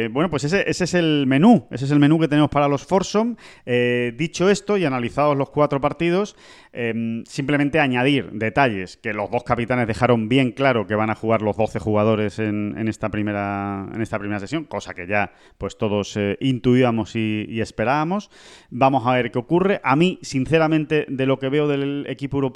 eh, bueno, pues ese, ese es el menú, ese es el menú que tenemos para los Forsom. Eh, dicho esto y analizados los cuatro partidos, eh, simplemente añadir detalles que los dos capitanes dejaron bien claro que van a jugar los 12 jugadores en, en esta, primera, en esta primera sesión, cosa que ya pues todos eh, intuíamos y, y esperábamos. Vamos a ver qué ocurre. A mí, sinceramente, de lo que veo del equipo europeo,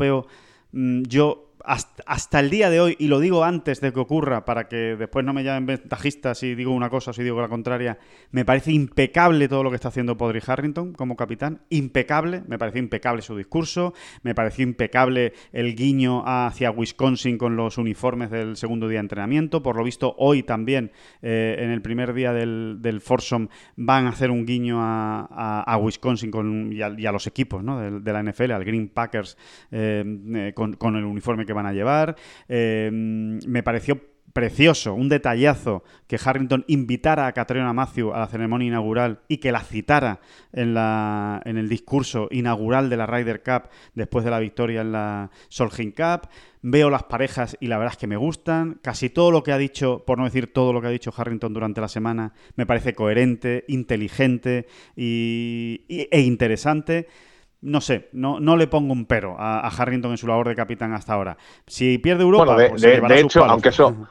Mm, yo hasta, el día de hoy, y lo digo antes de que ocurra, para que después no me llamen ventajista si digo una cosa o si digo la contraria, me parece impecable todo lo que está haciendo Podri Harrington como capitán, impecable, me pareció impecable su discurso, me pareció impecable el guiño hacia Wisconsin con los uniformes del segundo día de entrenamiento, por lo visto hoy también, eh, en el primer día del, del Forsom, van a hacer un guiño a, a- Wisconsin con, y, a, los equipos ¿no? de, de la NFL, al Green Packers, eh, eh, con, con el uniforme que van a llevar. Eh, me pareció precioso, un detallazo que Harrington invitara a Catriona Matthew a la ceremonia inaugural y que la citara en, la, en el discurso inaugural de la Ryder Cup después de la victoria en la Solheim Cup. Veo las parejas y la verdad es que me gustan. Casi todo lo que ha dicho, por no decir todo lo que ha dicho Harrington durante la semana, me parece coherente, inteligente y- e interesante no sé, no, no le pongo un pero a, a Harrington en su labor de capitán hasta ahora. Si pierde Europa, Bueno, de, pues se de- de hecho, aunque eso,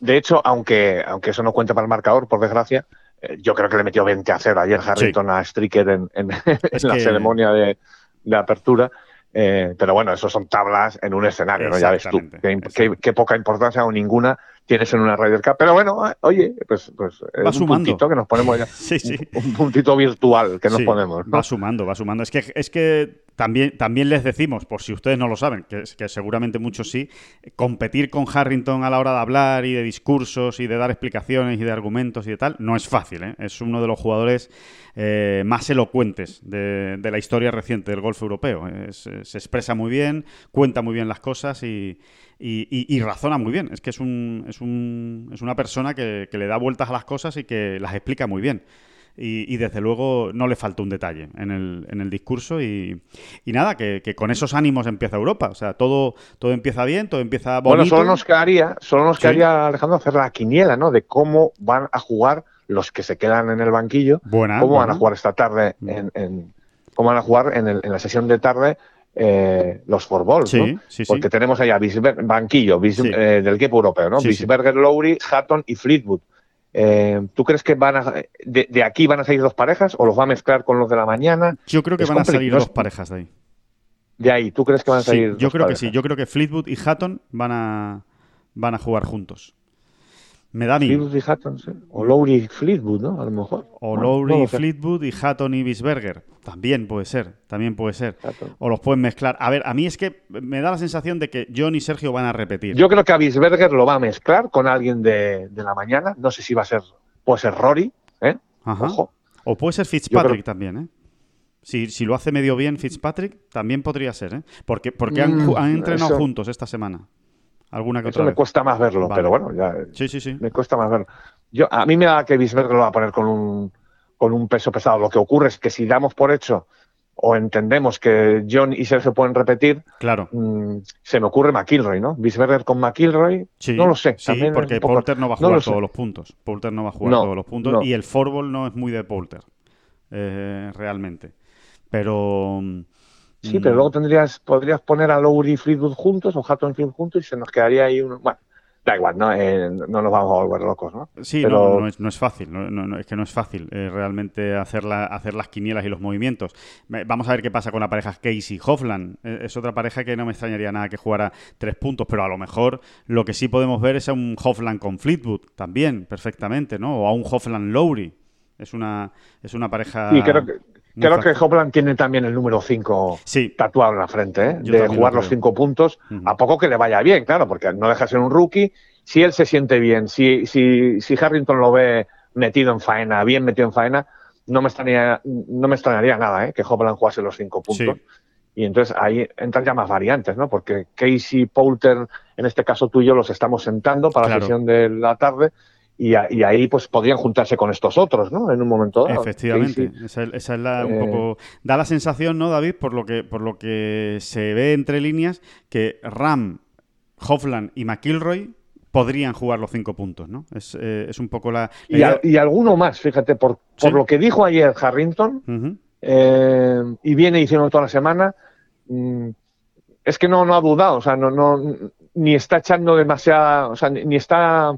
de hecho, aunque, aunque eso no cuente para el marcador, por desgracia, eh, yo creo que le metió 20 a 0 ayer Harrington a Stricker en, en- *laughs* la que- ceremonia de, de apertura. Eh, pero bueno, eso son tablas en un escenario, ¿no? Ya ves tú. Qué, exacto. qué- qué poca importancia o ninguna tienes en una Ryder Cup. Pero bueno, eh, oye, pues, pues es Va un sumando. puntito que nos ponemos ya. *laughs* Sí, sí. Un, un puntito virtual que nos Sí, ponemos. ¿no? Va sumando, va sumando. Es que, es que también, también les decimos, por si ustedes no lo saben, que, seguramente muchos sí, competir con Harrington a la hora de hablar y de discursos y de dar explicaciones y de argumentos y de tal, no es fácil. ¿eh? Es uno de los jugadores eh, más elocuentes de, la historia reciente del golf europeo. Eh, se expresa muy bien, cuenta muy bien las cosas y- y razona muy bien. Es que es, un, es, un- es una persona que, que le da vueltas a las cosas y que las explica muy bien. Y, y desde luego no le falta un detalle en el, en el discurso y, y nada, que, que con esos ánimos empieza Europa. O sea, todo, todo empieza bien, todo empieza bonito. Bueno, solo nos quedaría, solo nos Sí. quedaría, Alejandro, hacer la quiniela, ¿no? De cómo van a jugar los que se quedan en el banquillo, Buena, cómo van a jugar esta tarde, Mm. en, en- cómo van a jugar en, el- en la sesión de tarde eh, los fourballs, Sí, ¿no? sí, sí. Porque tenemos allá Bisber- banquillo Bis- Sí. eh, del equipo europeo, ¿no? Sí, sí. Bisberger, Lowry, Hatton y Fleetwood. Eh, ¿Tú crees que van a de, de aquí van a salir dos parejas o los va a mezclar con los de la mañana? Yo creo que Es van a salir dos parejas de ahí. De ahí, ¿tú crees que van a Sí, salir yo dos creo que sí. Yo creo que Fleetwood y Hatton van a, van a jugar juntos. Me da. Fleetwood y Hatton, sí. O Lowry y Fleetwood, ¿no? A lo mejor. O Lowry no. Fleetwood y Hatton y Bisberger. También puede ser, también puede ser. O los pueden mezclar. A ver, a mí es que me da la sensación de que John y Sergio van a repetir. Yo creo que a Bisberger lo va a mezclar con alguien de, de la mañana. No sé si va a ser, puede ser Rory, ¿eh? Ajá. Ojo. O puede ser Fitzpatrick creo- también, ¿eh? Si, si lo hace medio bien Fitzpatrick, también podría ser, ¿eh? Porque, porque han, Mm, han entrenado eso- juntos esta semana. Alguna que Eso otra me vez. cuesta más verlo, Vale. pero bueno, ya Sí, sí, sí. me cuesta más verlo. Yo, a mí me da que Bisberger lo va a poner con un, con un peso pesado. Lo que ocurre es que si damos por hecho o entendemos que John y Sergio pueden repetir, Claro. mm, se me ocurre McIlroy, ¿no? Bisberger con McIlroy, Sí, no lo sé. Sí, también porque poco- Poulter no va a no jugar sé. todos los puntos. Poulter no va a jugar No, todos los puntos. no. Y el fútbol no es muy de Poulter, eh, realmente. Pero. Sí, pero mm, luego tendrías, podrías poner a Lowry y Fleetwood juntos o Hatton Fleetwood juntos y se nos quedaría ahí un... Bueno, da igual, ¿no? Eh, no nos vamos a volver locos, ¿no? Sí, pero- no, no es, no es fácil, no, es que no es fácil eh, realmente hacer, la- hacer las quinielas y los movimientos. Vamos a ver qué pasa con la pareja Casey-Hoffland. Eh, es otra pareja que no me extrañaría nada que jugara tres puntos, pero a lo mejor lo que sí podemos ver es a un Hoffland con Fleetwood también, perfectamente, ¿no? O a un Hoffland-Lowry. Es una, es una pareja... Y creo que, creo que. Hopland tiene también el número 5 Sí, tatuado en la frente, ¿eh? De jugar lo los creo. 5 puntos, a poco que le vaya bien, claro, porque no deja de ser un rookie. Si él se siente bien, si, si, si Harrington lo ve metido en faena, bien metido en faena, no me extrañaría, no me extrañaría nada, ¿eh? Que Hopland jugase los 5 puntos. Sí. Y entonces ahí entran ya más variantes, ¿no? Porque Casey, Poulter, en este caso tú y yo los estamos sentando para Claro. la sesión de la tarde y, a- y ahí pues podrían juntarse con estos otros, ¿no? En un momento dado. Efectivamente, esa, esa es la un eh, poco da la sensación, ¿no, David? Por lo que por lo que se ve entre líneas que Ram, Hofland y McIlroy podrían jugar los cinco puntos, ¿no? Es, eh, es un poco la, la y, idea- a- y alguno más, fíjate, por, por lo que dijo ayer Harrington, eh, y viene diciendo toda la semana, mm, es que no, no ha dudado, o sea, no, no, ni está echando demasiada, o sea, ni, ni está,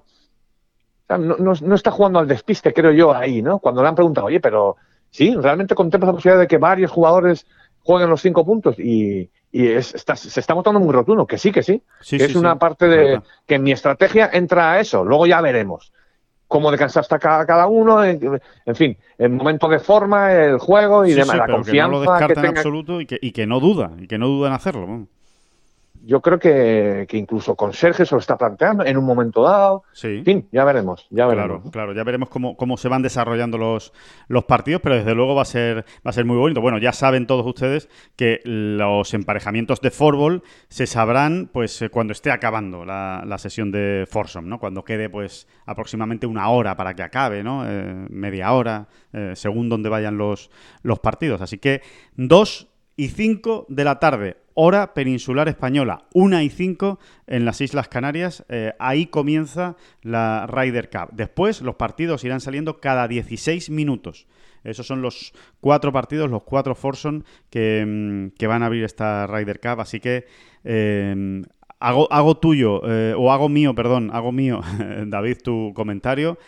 o sea, no, no- no está jugando al despiste, creo yo, ahí, ¿no? Cuando le han preguntado, oye, pero sí, realmente contemplas la posibilidad de que varios jugadores jueguen los cinco puntos y, y es- está- se está mostrando muy rotundo, que sí, que sí, Sí, que sí, es una sí. parte de Correcto. que en mi estrategia entra a eso, luego ya veremos cómo descansa hasta cada, cada uno, en, en fin, el momento de forma, el juego y Sí, demás, sí, la pero que no confianza lo que descarta en absoluto y que, y que no duda, y que no duda en hacerlo. Yo creo que, que incluso con Sergio se lo está planteando en un momento dado. Sí. En fin, ya veremos, ya Claro, veremos. claro, ya veremos cómo, cómo se van desarrollando los, los partidos, pero desde luego va a ser va a ser muy bonito. Bueno, ya saben todos ustedes que los emparejamientos de fútbol se sabrán pues eh, cuando esté acabando la, la sesión de Foursome, ¿no? Cuando quede pues aproximadamente una hora para que acabe, ¿no? Eh, media hora, eh, según donde vayan los, los partidos. Así que 2 y 5 de la tarde, hora peninsular española, 1 y 5 en las Islas Canarias. eh, ahí comienza la Ryder Cup. Después los partidos irán saliendo cada 16 minutos. Esos son los cuatro partidos, los cuatro Forson que, mm, que van a abrir esta Ryder Cup. Así que eh, hago, hago tuyo, eh, o hago mío, perdón, hago mío, *laughs* David, tu comentario.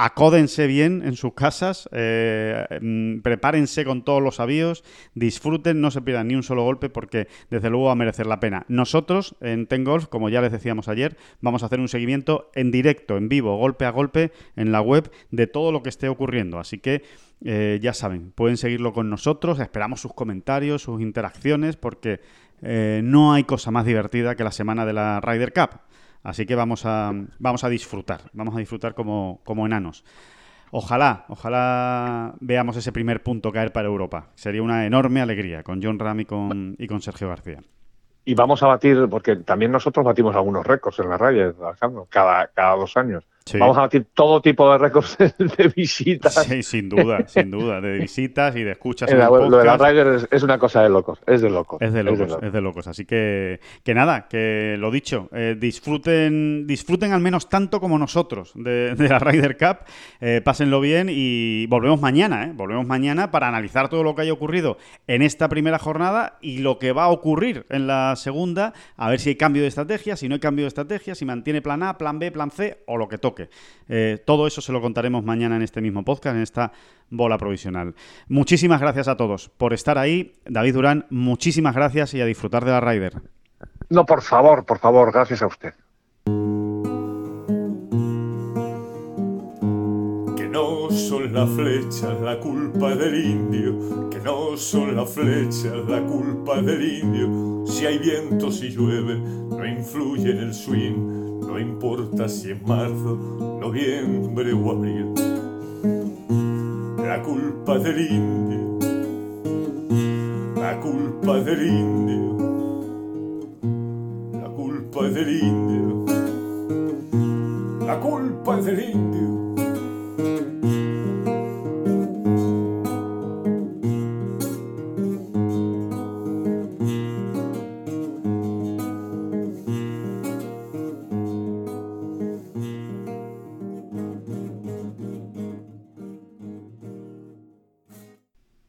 Acódense bien en sus casas, eh, mm, prepárense con todos los avíos, disfruten, no se pierdan ni un solo golpe porque desde luego va a merecer la pena. Nosotros en Ten Golf, como ya les decíamos ayer, vamos a hacer un seguimiento en directo, en vivo, golpe a golpe en la web de todo lo que esté ocurriendo. Así que eh, ya saben, pueden seguirlo con nosotros, esperamos sus comentarios, sus interacciones porque eh, no hay cosa más divertida que la semana de la Ryder Cup. Así que vamos a, vamos a disfrutar, vamos a disfrutar como, como enanos. Ojalá, ojalá veamos ese primer punto caer para Europa. Sería una enorme alegría con John Ram y con, y con Sergio García. Y vamos a batir, porque también nosotros batimos algunos récords en la raya, Alejandro, cada, cada dos años. Vamos a batir todo tipo de récords *laughs* de visitas. Sí, sin duda, sin duda, de visitas y de escuchas. *laughs* En lo de la Ryder es, una cosa de locos, es de locos. Es de locos, es de locos. Así que, que nada, que lo dicho, eh, disfruten, disfruten al menos tanto como nosotros de, la Ryder Cup, eh, pásenlo bien y volvemos mañana, ¿eh? volvemos mañana para analizar todo lo que haya ocurrido en esta primera jornada y lo que va a ocurrir en la segunda, a ver si hay cambio de estrategia, si no hay cambio de estrategia, si mantiene plan A, plan B, plan C o lo que toque. Eh, todo eso se lo contaremos mañana en este mismo podcast, en esta bola provisional. Muchísimas gracias a todos por estar ahí. David Durán, muchísimas gracias y a disfrutar de la Ryder. No, por favor, por favor, gracias a usted. Que no son las flechas la culpa del indio, que no son las flechas la culpa del indio. Si hay viento, si llueve, no influye en el swing no importa si es marzo, noviembre o abril. La culpa del indio, la culpa del indio, la culpa del indio, la culpa del indio.